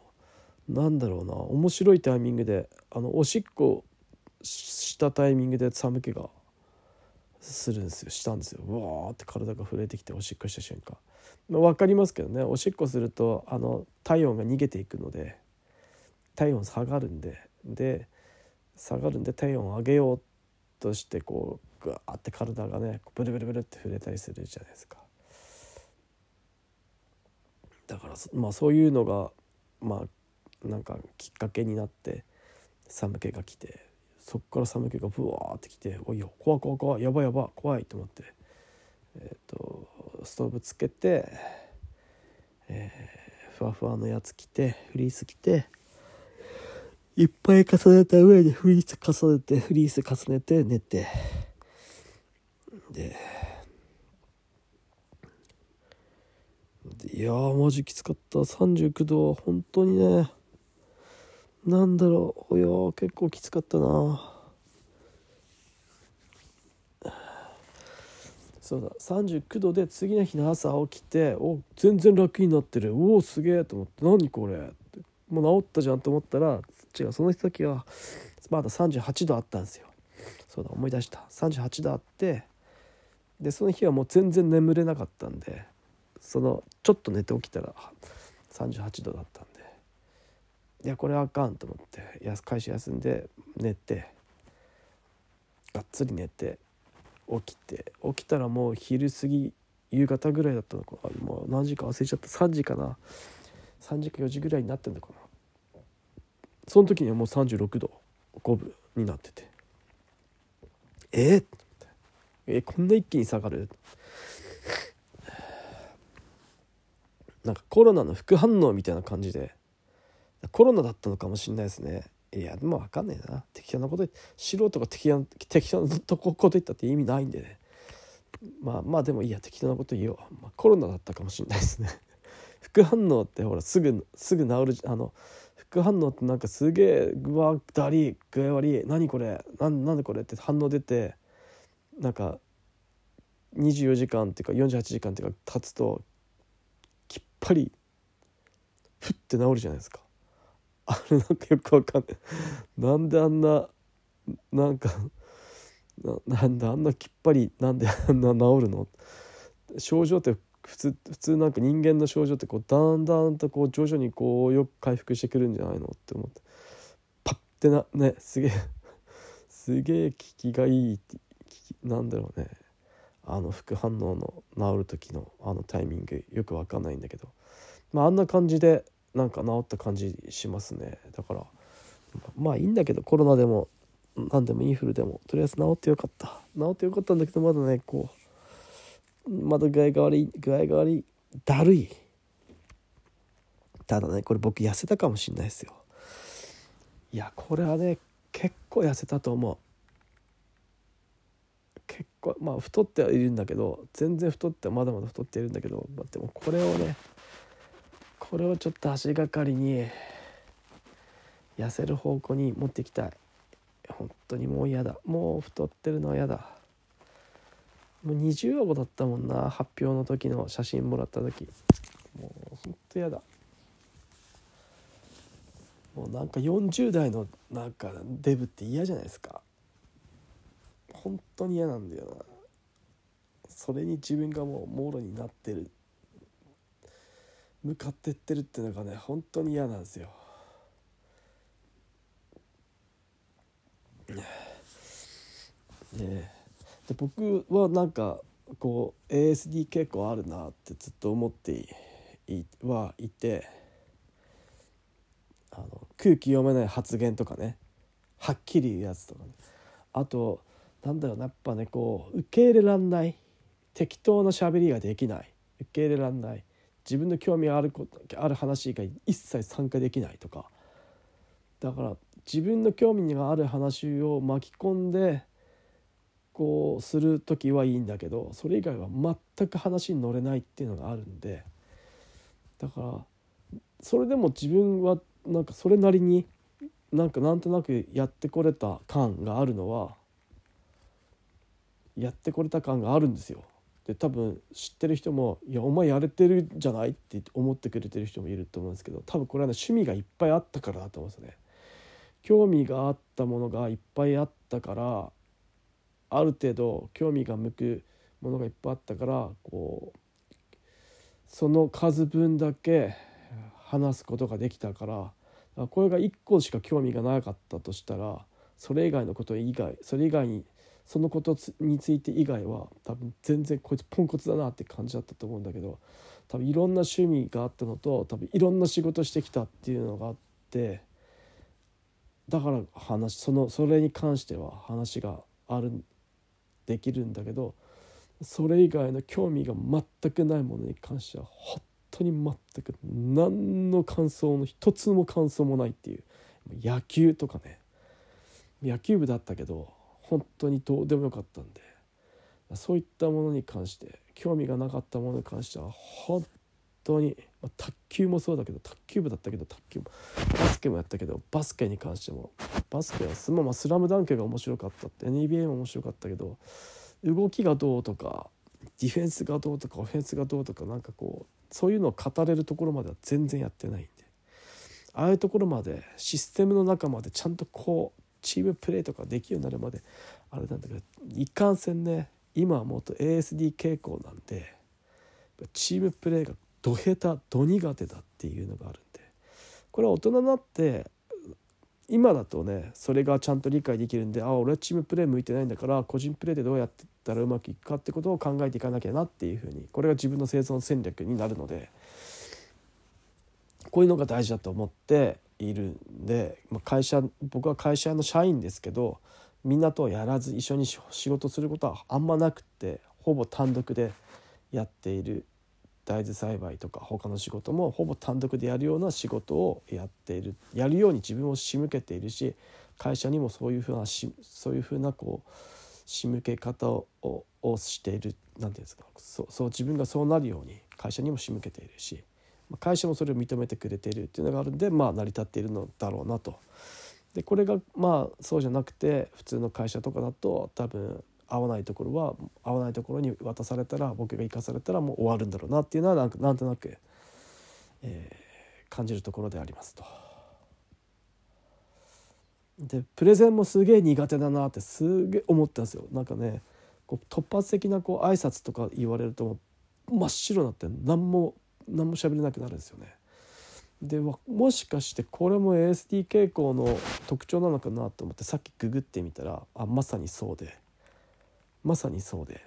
なんだろうな。面白いタイミングであのおしっこしたタイミングで寒気がするんですよ。したんですよ。うわーって体が震えてきておしっこした瞬間、まあ、分かりますけどね。おしっこするとあの体温が逃げていくので体温下がるんでで下がるんで体温を上げようとしてこうグワーって体がねブルブルブルって触れたりするじゃないですか。だからまあそういうのがまあなんかきっかけになって寒気が来てそっから寒気がブワーってきて「おいよ怖い怖い怖いやばいやばい怖い」と思って、えーと、ストーブつけて、えー、ふわふわのやつ着てフリース着ていっぱい重ねた上にフリース重ねてフリース重ねて寝て。でいやーマジきつかった。39度は本当にねなんだろう。いや結構きつかったな。そうだ。39度で次の日の朝起きてお全然楽になってる。おおすげえと思って。何これ。って。もう治ったじゃんと思ったら違う。その時はまだ38度あったんですよ。そうだ思い出した。38度あってでその日はもう全然眠れなかったんでそのちょっと寝て起きたら38度だったんで。いやこれあかんと思って。会社休んで寝てがっつり寝て起きて起きたらもう昼過ぎ夕方ぐらいだったのかもう何時か忘れちゃった。3時かな。3時か4時ぐらいになってんのかな。その時にはもう36度5分になってて。えっ、えこんな一気に下がる？なんかコロナの副反応みたいな感じで。コロナだったのかもしれないですね。いやでも分かんないな。適当なこと素人が適当適当なこと言ったって意味ないんでね。まあまあでもいいや。適当なこと言おう、まあ、コロナだったかもしれないですね。[LAUGHS] 副反応ってほらすぐすぐ治るあの副反応ってなんかすげえうわだり具合悪い。何これ？なんなんでこれって反応出てなんか24時間っていうか48時間っていうか経つときっぱりふって治るじゃないですか。あれなんかよくわかんない。なんであんななんかなんであんなきっぱりなんであんな治るの？症状って普通普通なんか人間の症状ってこうだんだんとこう徐々にこうよく回復してくるんじゃないのって思って。パッてなねすげえすげえ効きがいいなんだろうね。あの副反応の治る時のあのタイミングよく分かんないんだけど、まあ、あんな感じでなんか治った感じしますね。だからまあいいんだけどコロナでも何でもインフルでもとりあえず治ってよかった。治ってよかったんだけどまだねこうまだ具合が悪い具合が悪いだるい。ただねこれ僕痩せたかもしんないですよ。いやこれはね結構痩せたと思う。結構まあ太ってはいるんだけど全然太ってまだまだ太っているんだけど、まあ、でもこれをねこれをちょっと足がかりに痩せる方向に持っていきたい。本当にもう嫌だ。もう太ってるのは嫌だ。もう20顎だったもんな。発表の時の写真もらった時。もうほんと嫌だ。もうなんか40代のなんかデブって嫌じゃないですか。本当に嫌なんだよな。それに自分がもうもろになってる。向かってってるっていうのがね本当に嫌なんですよ。ねで僕はなんかこう ASD 傾向あるなってずっと思ってはいてあの空気読めない発言とかねはっきり言うやつとかね。あとなんだろうなやっぱねこう受け入れらんない適当な喋りができない受け入れらんない自分の興味あることある話以外一切参加できないとかだから自分の興味がある話を巻き込んでこうする時はいいんだけどそれ以外は全く話に乗れないっていうのがあるんでだからそれでも自分はなんかそれなりになんかなんとなくやってこれた感があるのはやってこれた感があるんですよ。で多分知ってる人も「いやお前やれてるじゃない?」って思ってくれてる人もいると思うんですけど多分これはね趣味がいっぱいあったからだと思うんですよね。興味があったものがいっぱいあったからある程度興味が向くものがいっぱいあったからこうその数分だけ話すことができたからこれが1個しか興味がなかったとしたらそれ以外のこと以外それ以外にそのことについて以外は多分全然こいつポンコツだなって感じだったと思うんだけど多分いろんな趣味があったのと多分いろんな仕事してきたっていうのがあってだから話そのそれに関しては話があるできるんだけどそれ以外の興味が全くないものに関しては本当に全く何の感想の一つも感想もないっていう野球とかね。野球部だったけど本当にどうでもよかったんでそういったものに関して興味がなかったものに関しては本当に、ま、卓球もそうだけど卓球部だったけど卓球もバスケもやったけどバスケに関してもバスケはス,、ま、スラムダンクが面白かったって NBA も面白かったけど動きがどうとかディフェンスがどうとかオフェンスがどうとかなんかこうそういうのを語れるところまでは全然やってないんでああいうところまでシステムの中までちゃんとこうチームプレーとかできるようになるまであれなんだけど一貫戦ね今はもっと ASD 傾向なんでチームプレーがど下手ど苦手だっていうのがあるんでこれは大人になって今だとねそれがちゃんと理解できるんであ俺はチームプレー向いてないんだから個人プレーでどうやってたらうまくいくかってことを考えていかなきゃなっていうふうにこれが自分の生存戦略になるのでこういうのが大事だと思っているんで、まあ、会社僕は会社の社員ですけどみんなとはやらず一緒に仕事することはあんまなくってほぼ単独でやっている大豆栽培とか他の仕事もほぼ単独でやるような仕事をやっている。やるように自分を仕向けているし会社にもそういうふうなしそういうふうなこう仕向け方ををしている。何て言うんですかそうそう自分がそうなるように会社にも仕向けているし。会社もそれを認めてくれているっていうのがあるんでまあ成り立っているのだろうなと。でこれがまあそうじゃなくて普通の会社とかだと多分合わないところは合わないところに渡されたら僕が生かされたらもう終わるんだろうなっていうのはなんかなんとなく、えー、感じるところでありますと。でプレゼンもすげえ苦手だなってすげえ思ったんですよ。なんかねこう突発的なこう挨拶とか言われると真っ白になって何も何も喋れなくなるんですよね。でもしかしてこれも ASD 傾向の特徴なのかなと思ってさっきググってみたらあまさにそうで。まさにそうで。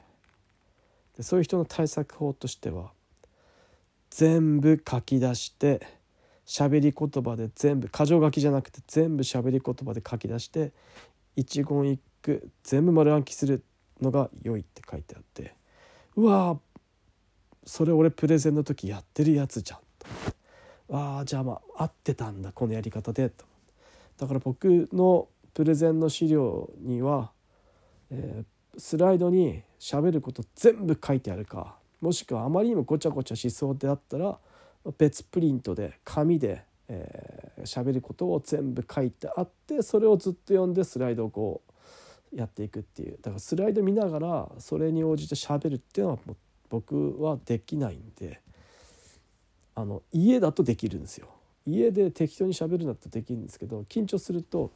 でそういう人の対策法としては全部書き出して喋り言葉で全部箇条書きじゃなくて全部喋り言葉で書き出して一言一句全部丸暗記するのが良いって書いてあって。うわそれ俺プレゼンの時やってるやつじゃんと。ああじゃあまあ合ってたんだこのやり方でとだから僕のプレゼンの資料には、えー、スライドに喋ること全部書いてあるかもしくはあまりにもごちゃごちゃしそうであったら別プリントで紙で喋、えー、ることを全部書いてあってそれをずっと読んでスライドをこうやっていくっていうだからスライド見ながらそれに応じて喋るっていうのはもう僕はできないんで。あの家だとできるんですよ家で適当に喋るんだとできるんですけど緊張すると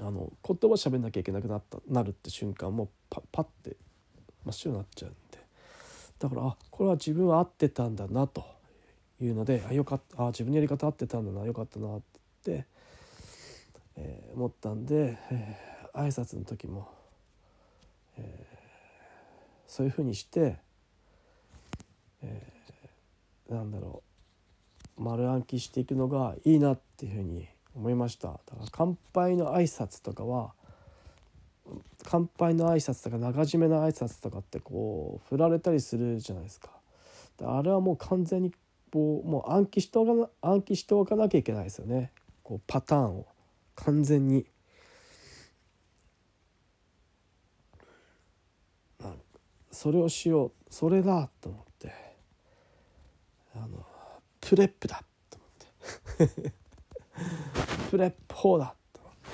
あの言葉喋んなきゃいけなくなったなるって瞬間もうパパッて真っ白になっちゃうんでだからあこれは自分は合ってたんだなというのであよかったあ自分のやり方合ってたんだなよかったなって、えー、思ったんで、えー、挨拶の時も、え、そういうふうにして、えーなんだろう丸暗記していくのがいいなっていうふうに思いました。だから乾杯の挨拶とかは乾杯の挨拶とか長締めの挨拶とかってこう振られたりするじゃないですか。あれはもう完全にこうもう暗記しておかな暗記しておかなきゃいけないですよね。こうパターンを。完全に。それをしよう。それだと思って。あの PREPだと思って。[LAUGHS] PREP法だと思って。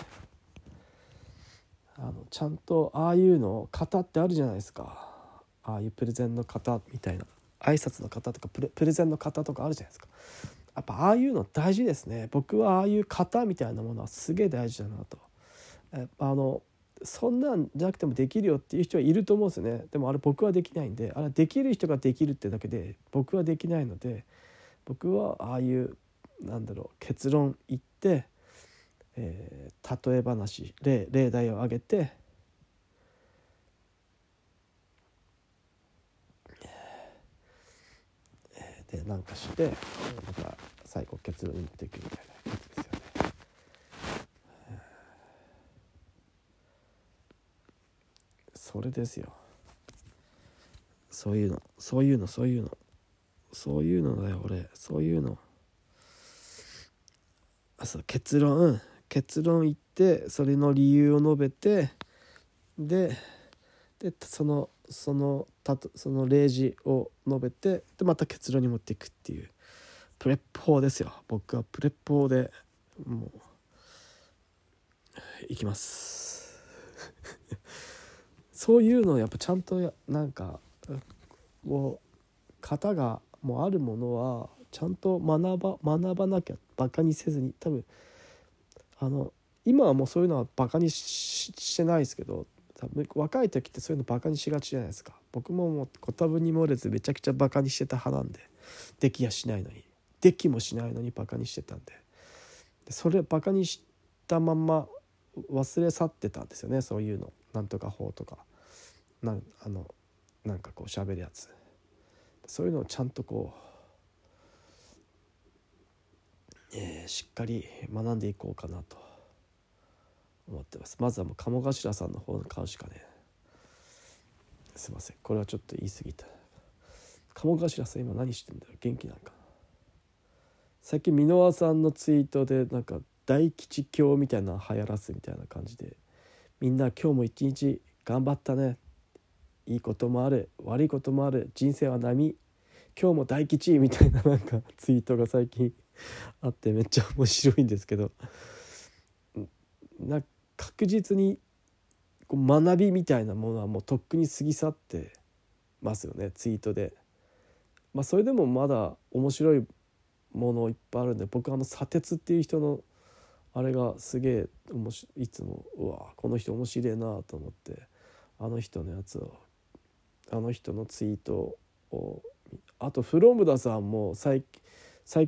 あのちゃんとああいうの型ってあるじゃないですか。ああいうプレゼンの型みたいな。挨拶の型とかプレゼンの型とかあるじゃないですか。やっぱああいうの大事ですね。僕はああいう型みたいなものはすげえ大事だなと。あのそんなんじゃなくてもできるよっていう人はいると思うんですよね。でもあれ僕はできないんであれできる人ができるってだけで僕はできないので僕はああいうなんだろう結論言って、えー、例え話例例題を挙げてでなんかしてまた最後結論に持っていくみたいなやつですよね。それですよ。そういうの。そういうの。そういうの。そういうのだよ俺。そういうの。あそう結論。結論言ってそれの理由を述べてででそのそのたとその例示を述べてでまた結論に持っていくっていう。 PREP法ですよ。僕は PREP法でもういきます。そういうのをやっぱちゃんとやなんかこう型がもうあるものはちゃんと学ば学ばなきゃバカにせずに多分あの今はもうそういうのはバカにしてないですけど多分若い時ってそういうのバカにしがちじゃないですか。僕ももうご多分に漏れずめちゃくちゃバカにしてた派なんでできやしないのに。できもしないのにバカにしてたんで。でそれバカにしたまんま忘れ去ってたんですよねそういうの。なんとか法とかなんあのなんかこう喋るやつ。そういうのをちゃんとこう、えー、しっかり学んでいこうかなと。思ってます。まずはもう鴨頭さんの方の買うしかねすいません。これはちょっと言い過ぎた。鴨頭さん今何してんだよ。元気なんか。最近箕輪さんのツイートでなんか大吉教みたいなの流行らすみたいな感じでみんな今日も一日頑張ったね。いいこともある悪いこともある人生は波。今日も大吉みたいななんかツイートが最近あってめっちゃ面白いんですけど。な確実にこう学びみたいなものはもうとっくに過ぎ去ってますよねツイートで。まあ、それでもまだ面白いものいっぱいあるんで僕あの砂鉄っていう人のあれがすげえいつもうわこの人面白いなと思ってあの人のやつをあの人のツイートをあとフロムダさんも最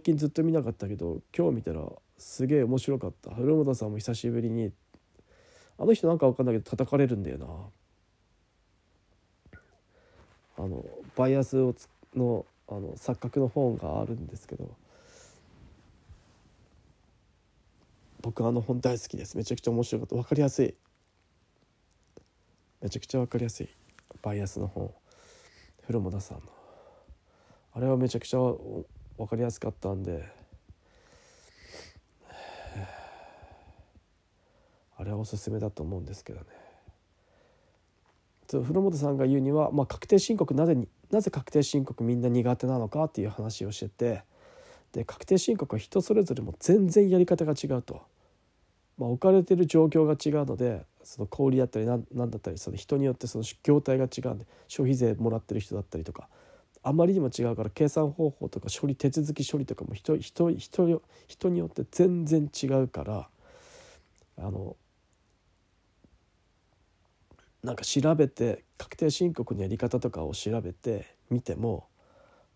近ずっと見なかったけど今日見たらすげえ面白かった。フロムダさんも久しぶりにあの人なんか分かんないけど叩かれるんだよな。あのバイアスをのあの錯覚の本があるんですけど僕あの本大好きです。めちゃくちゃ面白かった分かりやすい。めちゃくちゃ分かりやすい。バイアスの本古本さんのあれはめちゃくちゃ分かりやすかったんで。あれはおすすめだと思うんですけどね。古本さんが言うには、まあ、確定申告なぜになぜ確定申告みんな苦手なのかっていう話をしててで確定申告は人それぞれも全然やり方が違うと、まあ、置かれてる状況が違うのでその小売だったり何だったりその人によってその業態が違うんで消費税もらってる人だったりとかあまりにも違うから計算方法とか処理手続き処理とかも人人人人によって全然違うからあのなんか調べて確定申告のやり方とかを調べてみても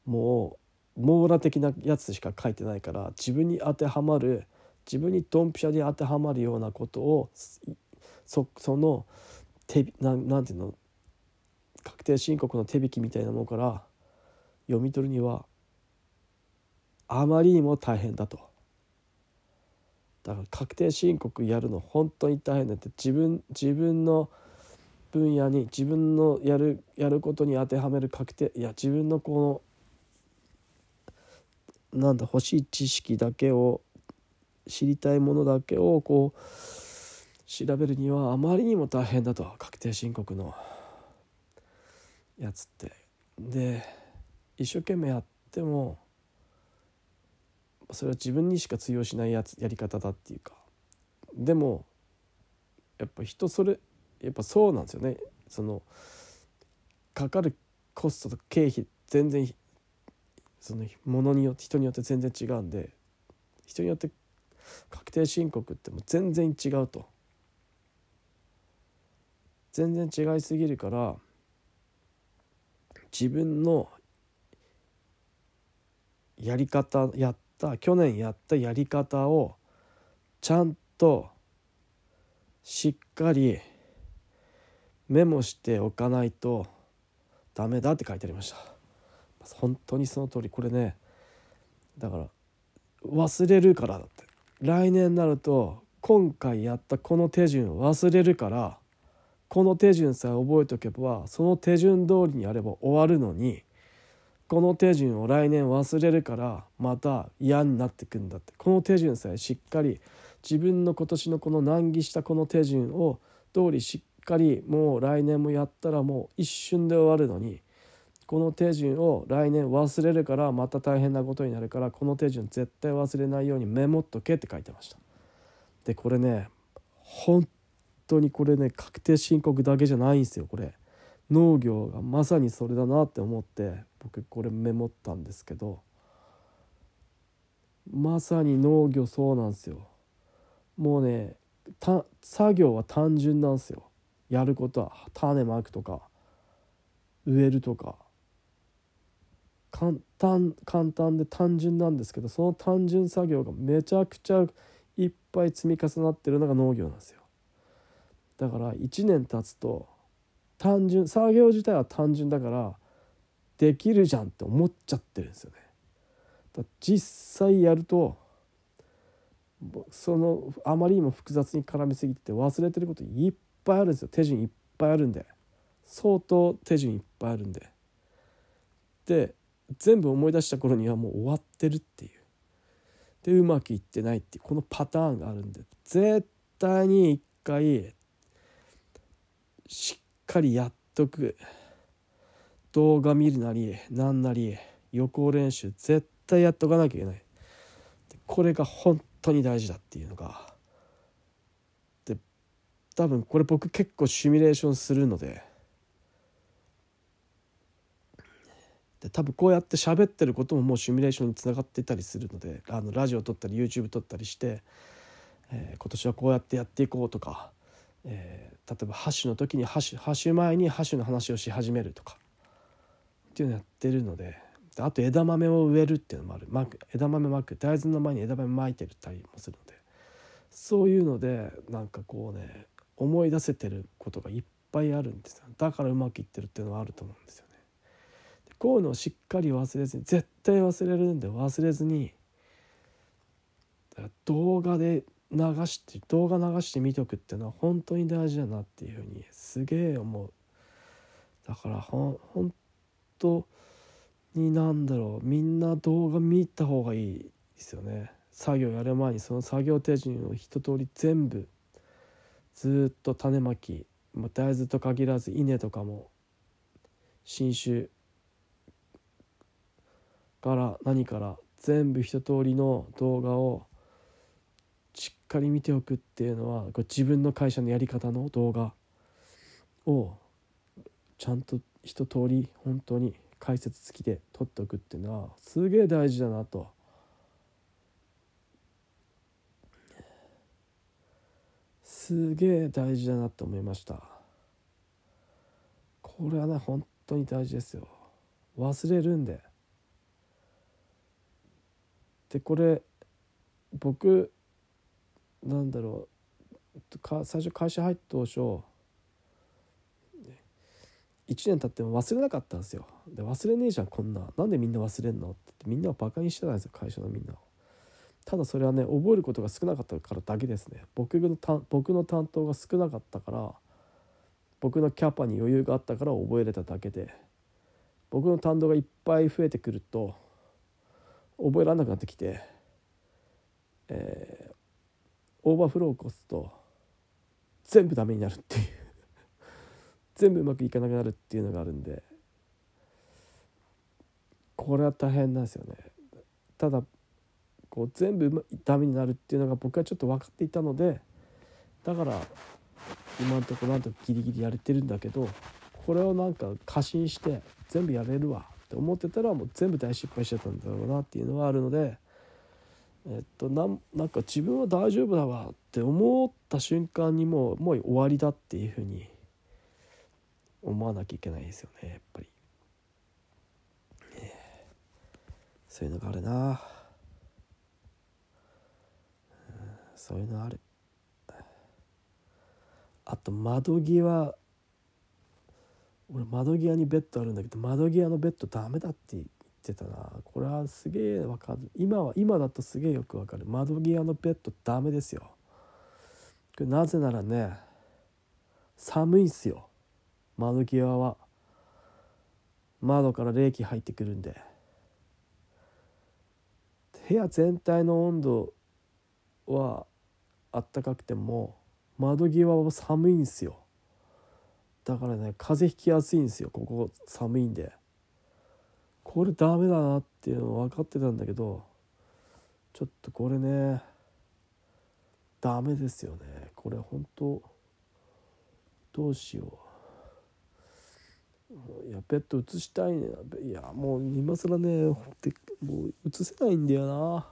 もう網羅的なやつしか書いてないから自分に当てはまる自分にドンピシャで当てはまるようなことをそその手ななんていうの確定申告の手引きみたいなものから読み取るにはあまりにも大変だと。だから確定申告やるの本当に大変だって自分自分の分野に自分のやるやることに当てはめる確定いや自分のこのなんだ欲しい知識だけを知りたいものだけをこう調べるにはあまりにも大変だと確定申告のやつって。で一生懸命やってもそれは自分にしか通用しないやつやり方だっていうかでもやっぱ人それやっぱそうなんですよねそのかかるコストと経費全然そのものによって人によって全然違うんで人によって確定申告っても全然違うと。全然違いすぎるから自分のやり方やった去年やったやり方をちゃんとしっかりメモしておかないとダメだって書いてありました。本当にその通り。これねだから忘れるからだって。来年になると今回やったこの手順忘れるからこの手順さえ覚えておけばその手順通りにやれば終わるのにこの手順を来年忘れるからまた嫌になってくんだって。この手順さえしっかり自分の今年のこの難儀したこの手順を通りしっかりもう来年もやったらもう一瞬で終わるのにこの手順を来年忘れるからまた大変なことになるからこの手順絶対忘れないようにメモっとけって書いてました。でこれね本当にこれね確定申告だけじゃないんですよこれ。農業がまさにそれだなって思って僕これメモったんですけど。まさに農業そうなんですよ。もうね作業は単純なんですよ。やることは種まくとか植えるとか。簡単簡単で単純なんですけどその単純作業がめちゃくちゃいっぱい積み重なってるのが農業なんですよだから1年経つと単純作業自体は単純だからできるじゃんって思っちゃってるんですよね。だ実際やるとそのあまりにも複雑に絡みすぎてて忘れてることいっぱいあるんですよ手順いっぱいあるんで相当手順いっぱいあるんで。で全部思い出した頃にはもう終わってるっていう。でうまくいってないっていうこのパターンがあるんで絶対に一回しっかりやっとく。動画見るなりなんなり予行練習絶対やっとかなきゃいけない。これが本当に大事だっていうのが。で多分これ僕結構シミュレーションするので。で多分こうやって喋ってることももうシミュレーションにつながってたりするのであのラジオ撮ったり YouTube 撮ったりして、えー、今年はこうやってやっていこうとか、えー、例えば箸の時に箸箸前に箸の話をし始めるとかっていうのやってるのであと枝豆を植えるっていうのもあるまく枝豆まく大豆の前に枝豆まいてるたりもするのでそういうのでなんかこうね思い出せてることがいっぱいあるんですよだからうまくいってるっていうのはあると思うんですよね。こういうのをしっかり忘れずに絶対忘れるんで忘れずに動画で流して動画流して見とくっていうのは本当に大事だなっていうふうにすげえ思う。だからほん当になんだろうみんな動画見た方がいいですよね作業やる前にその作業手順を一通り全部ずっと種まき、まあ、大豆と限らず稲とかも新種から何から全部一通りの動画をしっかり見ておくっていうのはこ自分の会社のやり方の動画をちゃんと一通り本当に解説付きで取っておくっていうのはすげえ大事だなと。すげえ大事だなと思いました。これはね本当に大事ですよ。忘れるんで。でこれ僕なんだろうか最初会社入った当初1年経っても忘れなかったんですよ。で忘れねえじゃんこんな。なんでみんな忘れんの？ってってみんなをバカにしてたんですよ会社のみんなを。ただそれはね覚えることが少なかったからだけですね。僕の僕の担当が少なかったから僕のキャパに余裕があったから覚えれただけで。僕の担当がいっぱい増えてくると覚えられなくなってきて、えー、オーバーフローを起こすと全部ダメになるっていう。[LAUGHS] 全部うまくいかなくなるっていうのがあるんでこれは大変なんですよね。ただこう全部ダメになるっていうのが僕はちょっと分かっていたのでだから今のところなんとギリギリやれてるんだけどこれをなんか過信して全部やれるわ。って思ってたらもう全部大失敗しちゃったんだろうなっていうのはあるのでえっとなんなんか自分は大丈夫だわって思った瞬間にもうもう終わりだっていうふうに思わなきゃいけないですよねやっぱり、そういうのがあるな、う、そういうのある。あと窓際俺窓際にベッドあるんだけど窓際のベッドダメだって言ってたな。これはすげえわかる。今は今だとすげえよくわかる。窓際のベッドダメですよ。これなぜならね寒いんすよ。窓際は。窓から冷気入ってくるんで。部屋全体の温度はあったかくても窓際は寒いんすよ。だからね風邪ひきやすいんですよ。ここ寒いんで。これダメだなっていうの分かってたんだけどちょっとこれねダメですよね。これ本当どうしよう。いやベッド移したいね。いやもう今更ねもう移せないんだよな。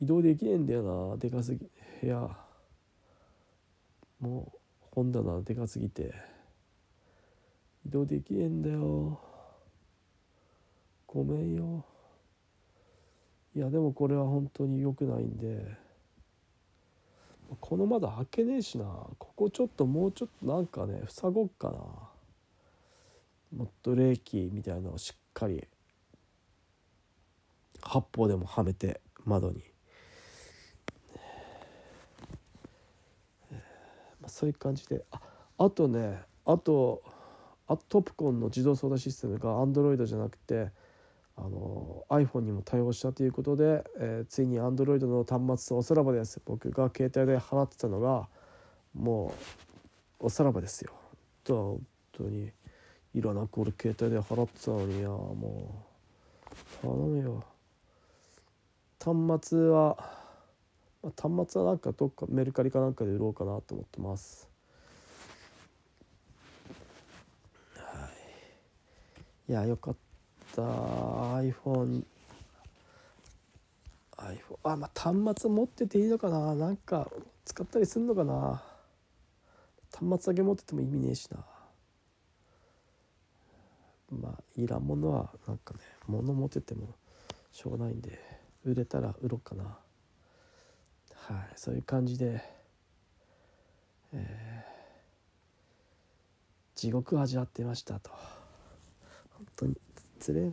移動できねえんだよな。でかすぎ部屋。もう本棚でかすぎて。移動できねえんだよ。ごめんよ。いやでもこれは本当に良くないんで。この窓開けねえしな。ここちょっともうちょっとなんかね塞ごっかな。もっと冷気みたいなのをしっかり八方でもはめて窓に、まあ、そういう感じで。ああとねあとあトップコンの自動操舵システムが Android じゃなくてあの iPhone にも対応したということで、えー、ついに Android の端末とおさらばです。僕が携帯で払ってたのがもうおさらばですよ。と本当に。いらなく俺携帯で払ってたのにや。もう頼むよ。端末は、端末はなんかどっかメルカリかなんかで売ろうかなと思ってます。いやよかった。iPhone iPhone あまあ端末持ってていいのかな。なんか使ったりすんのかな。端末だけ持ってても意味ねえしな。まあいらんものはなんかね物持っててもしょうがないんで売れたら売ろうかな。はいそういう感じでえー、地獄を味わってましたと。本当につれえな。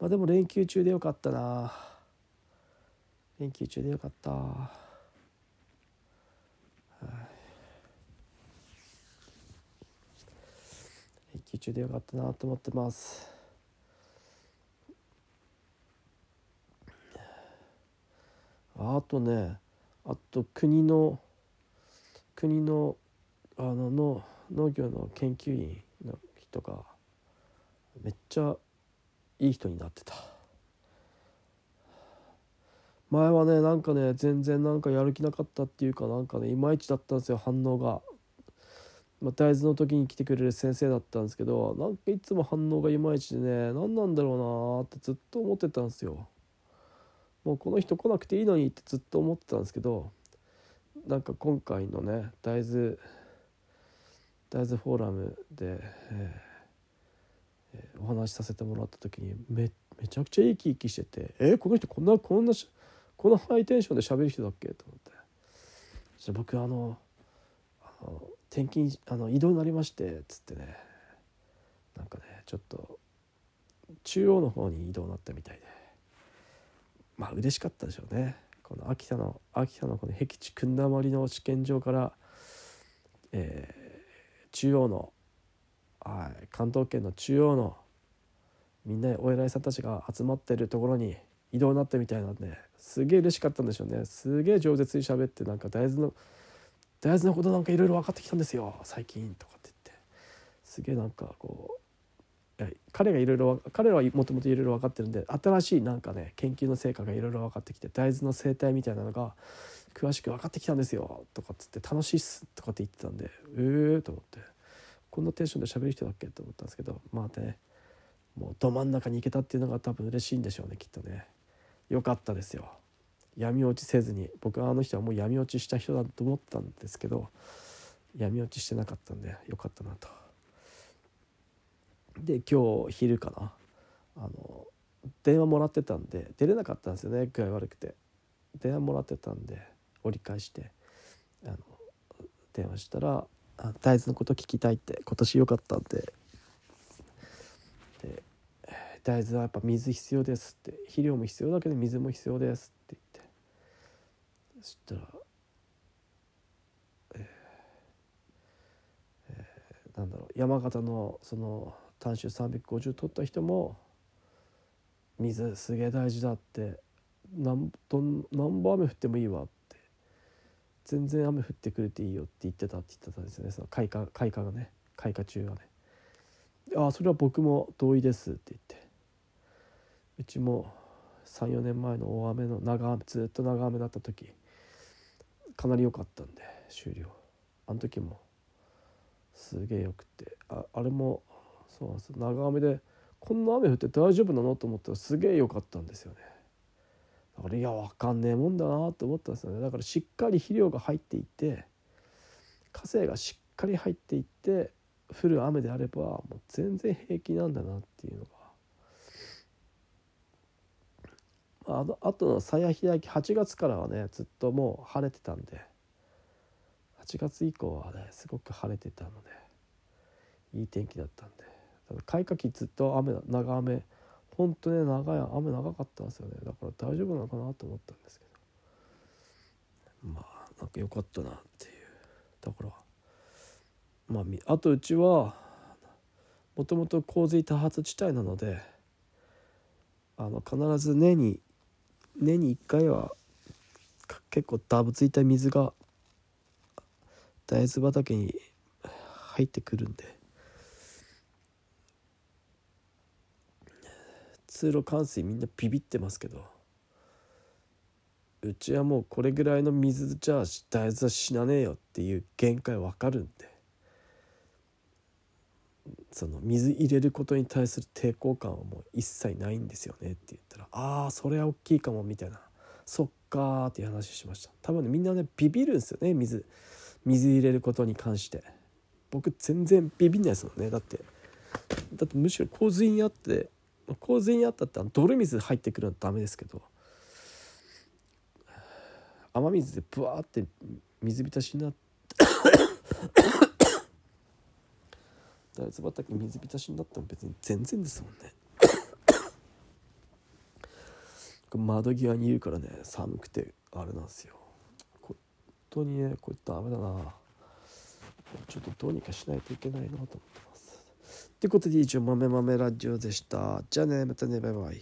まあでも連休中でよかったな。連休中でよかった。連休中でよかったなと思ってます。あとねあと国の国のあのの農業の研究員の人がめっちゃいい人になってた。前はねなんかね全然なんかやる気なかったっていうかなんかねいまいちだったんですよ反応が、まあ、大豆の時に来てくれる先生だったんですけどなんかいつも反応がいまいちでね何なんだろうなってずっと思ってたんですよ。もうこの人来なくていいのにってずっと思ってたんですけどなんか今回のね大豆大豆フォーラムで、えー、お話しさせてもらった時にめめちゃくちゃ生き生きしてて「えー、この人こんなこんなこのハイテンションで喋る人だっけ?」と思って。じゃ僕あのあの転勤あの移動になりましてっつってね。なんかねちょっと中央の方に移動になったみたいで。まあ嬉しかったでしょうね。この秋田の秋田のこの僻地くんだまりの試験場から、えー、中央の、はい、関東圏の中央のみんなお偉いさんたちが集まってるところに移動になったみたいなんですげえ嬉しかったんでしょうね。すげえ饒舌に喋ってなんか大豆の大豆のことなんかいろいろ分かってきたんですよ。最近とかって言って。すげえなんかこう彼がいろいろ彼はもともといろいろ分かってるんで新しいなんかね研究の成果がいろいろ分かってきて大豆の生態みたいなのが詳しく分かってきたんですよとかっつって楽しいっすとかって言ってたんでええー、と思ってこんなテンションで喋る人だっけ？と思ったんですけどまあねもうど真ん中に行けたっていうのが多分嬉しいんでしょうねきっとね。よかったですよ。闇落ちせずに。僕はあの人はもう闇落ちした人だと思ったんですけど闇落ちしてなかったんでよかったなと。で今日昼かな。あの電話もらってたんで出れなかったんですよね具合悪くて。電話もらってたんで。折り返してあの電話したらあ「大豆のこと聞きたいって今年良かったんで」で「大豆はやっぱ水必要です」って「肥料も必要だけど水も必要です」って言って。そしたらえー、えー、なんだろう。山形のその単種350取った人も水すげえ大事だって。何ど何本雨降ってもいいわって。全然雨降ってくれていいよって言ってたって言ってたんですよね。その開花開花がね。開花中はねああそれは僕も同意ですって言って。うちも34年前の大雨の長雨ずっと長雨だった時かなり良かったんで終了。あの時もすげえよくって。ああれもそうなんです長雨でこんな雨降って大丈夫なの？と思ったらすげえ良かったんですよね。だからいや分かんねえもんだなと思ったんですよね。だからしっかり肥料が入っていって火星がしっかり入っていって降る雨であればもう全然平気なんだなっていうのが。あのあとの鞘開き8月からはねずっともう晴れてたんで8月以降はねすごく晴れてたのでいい天気だったんで。開花期ずっと雨長雨本当ね長い雨長かったんですよね。だから大丈夫なのかなと思ったんですけど。まあなんか良かったなっていうだからまああとうちはもともと洪水多発地帯なのであの必ず年に年に1回は結構ダブついた水が大豆畑に入ってくるんで。通路冠水みんなビビってますけど。うちはもうこれぐらいの水じゃ大豆は死なねえよっていう限界わかるんで。その水入れることに対する抵抗感はもう一切ないんですよねって言ったら「ああそれは大きいかも」みたいな「そっか」っていう話しました。多分ねみんなねビビるんですよね水水入れることに関して。僕全然ビビんないですもんね。だってだってむしろ洪水にあって洪水にあったって泥水入ってくるのはダメですけど雨水でブワーって水浸しになって大豆畑水浸しになっても別に全然ですもんね。窓際にいるからね寒くてあれなんですよ。本当にねこれダメだな。ちょっとどうにかしないといけないなと思って。ますということで以上豆豆ラジオでした。じゃあねまたねバイバイ。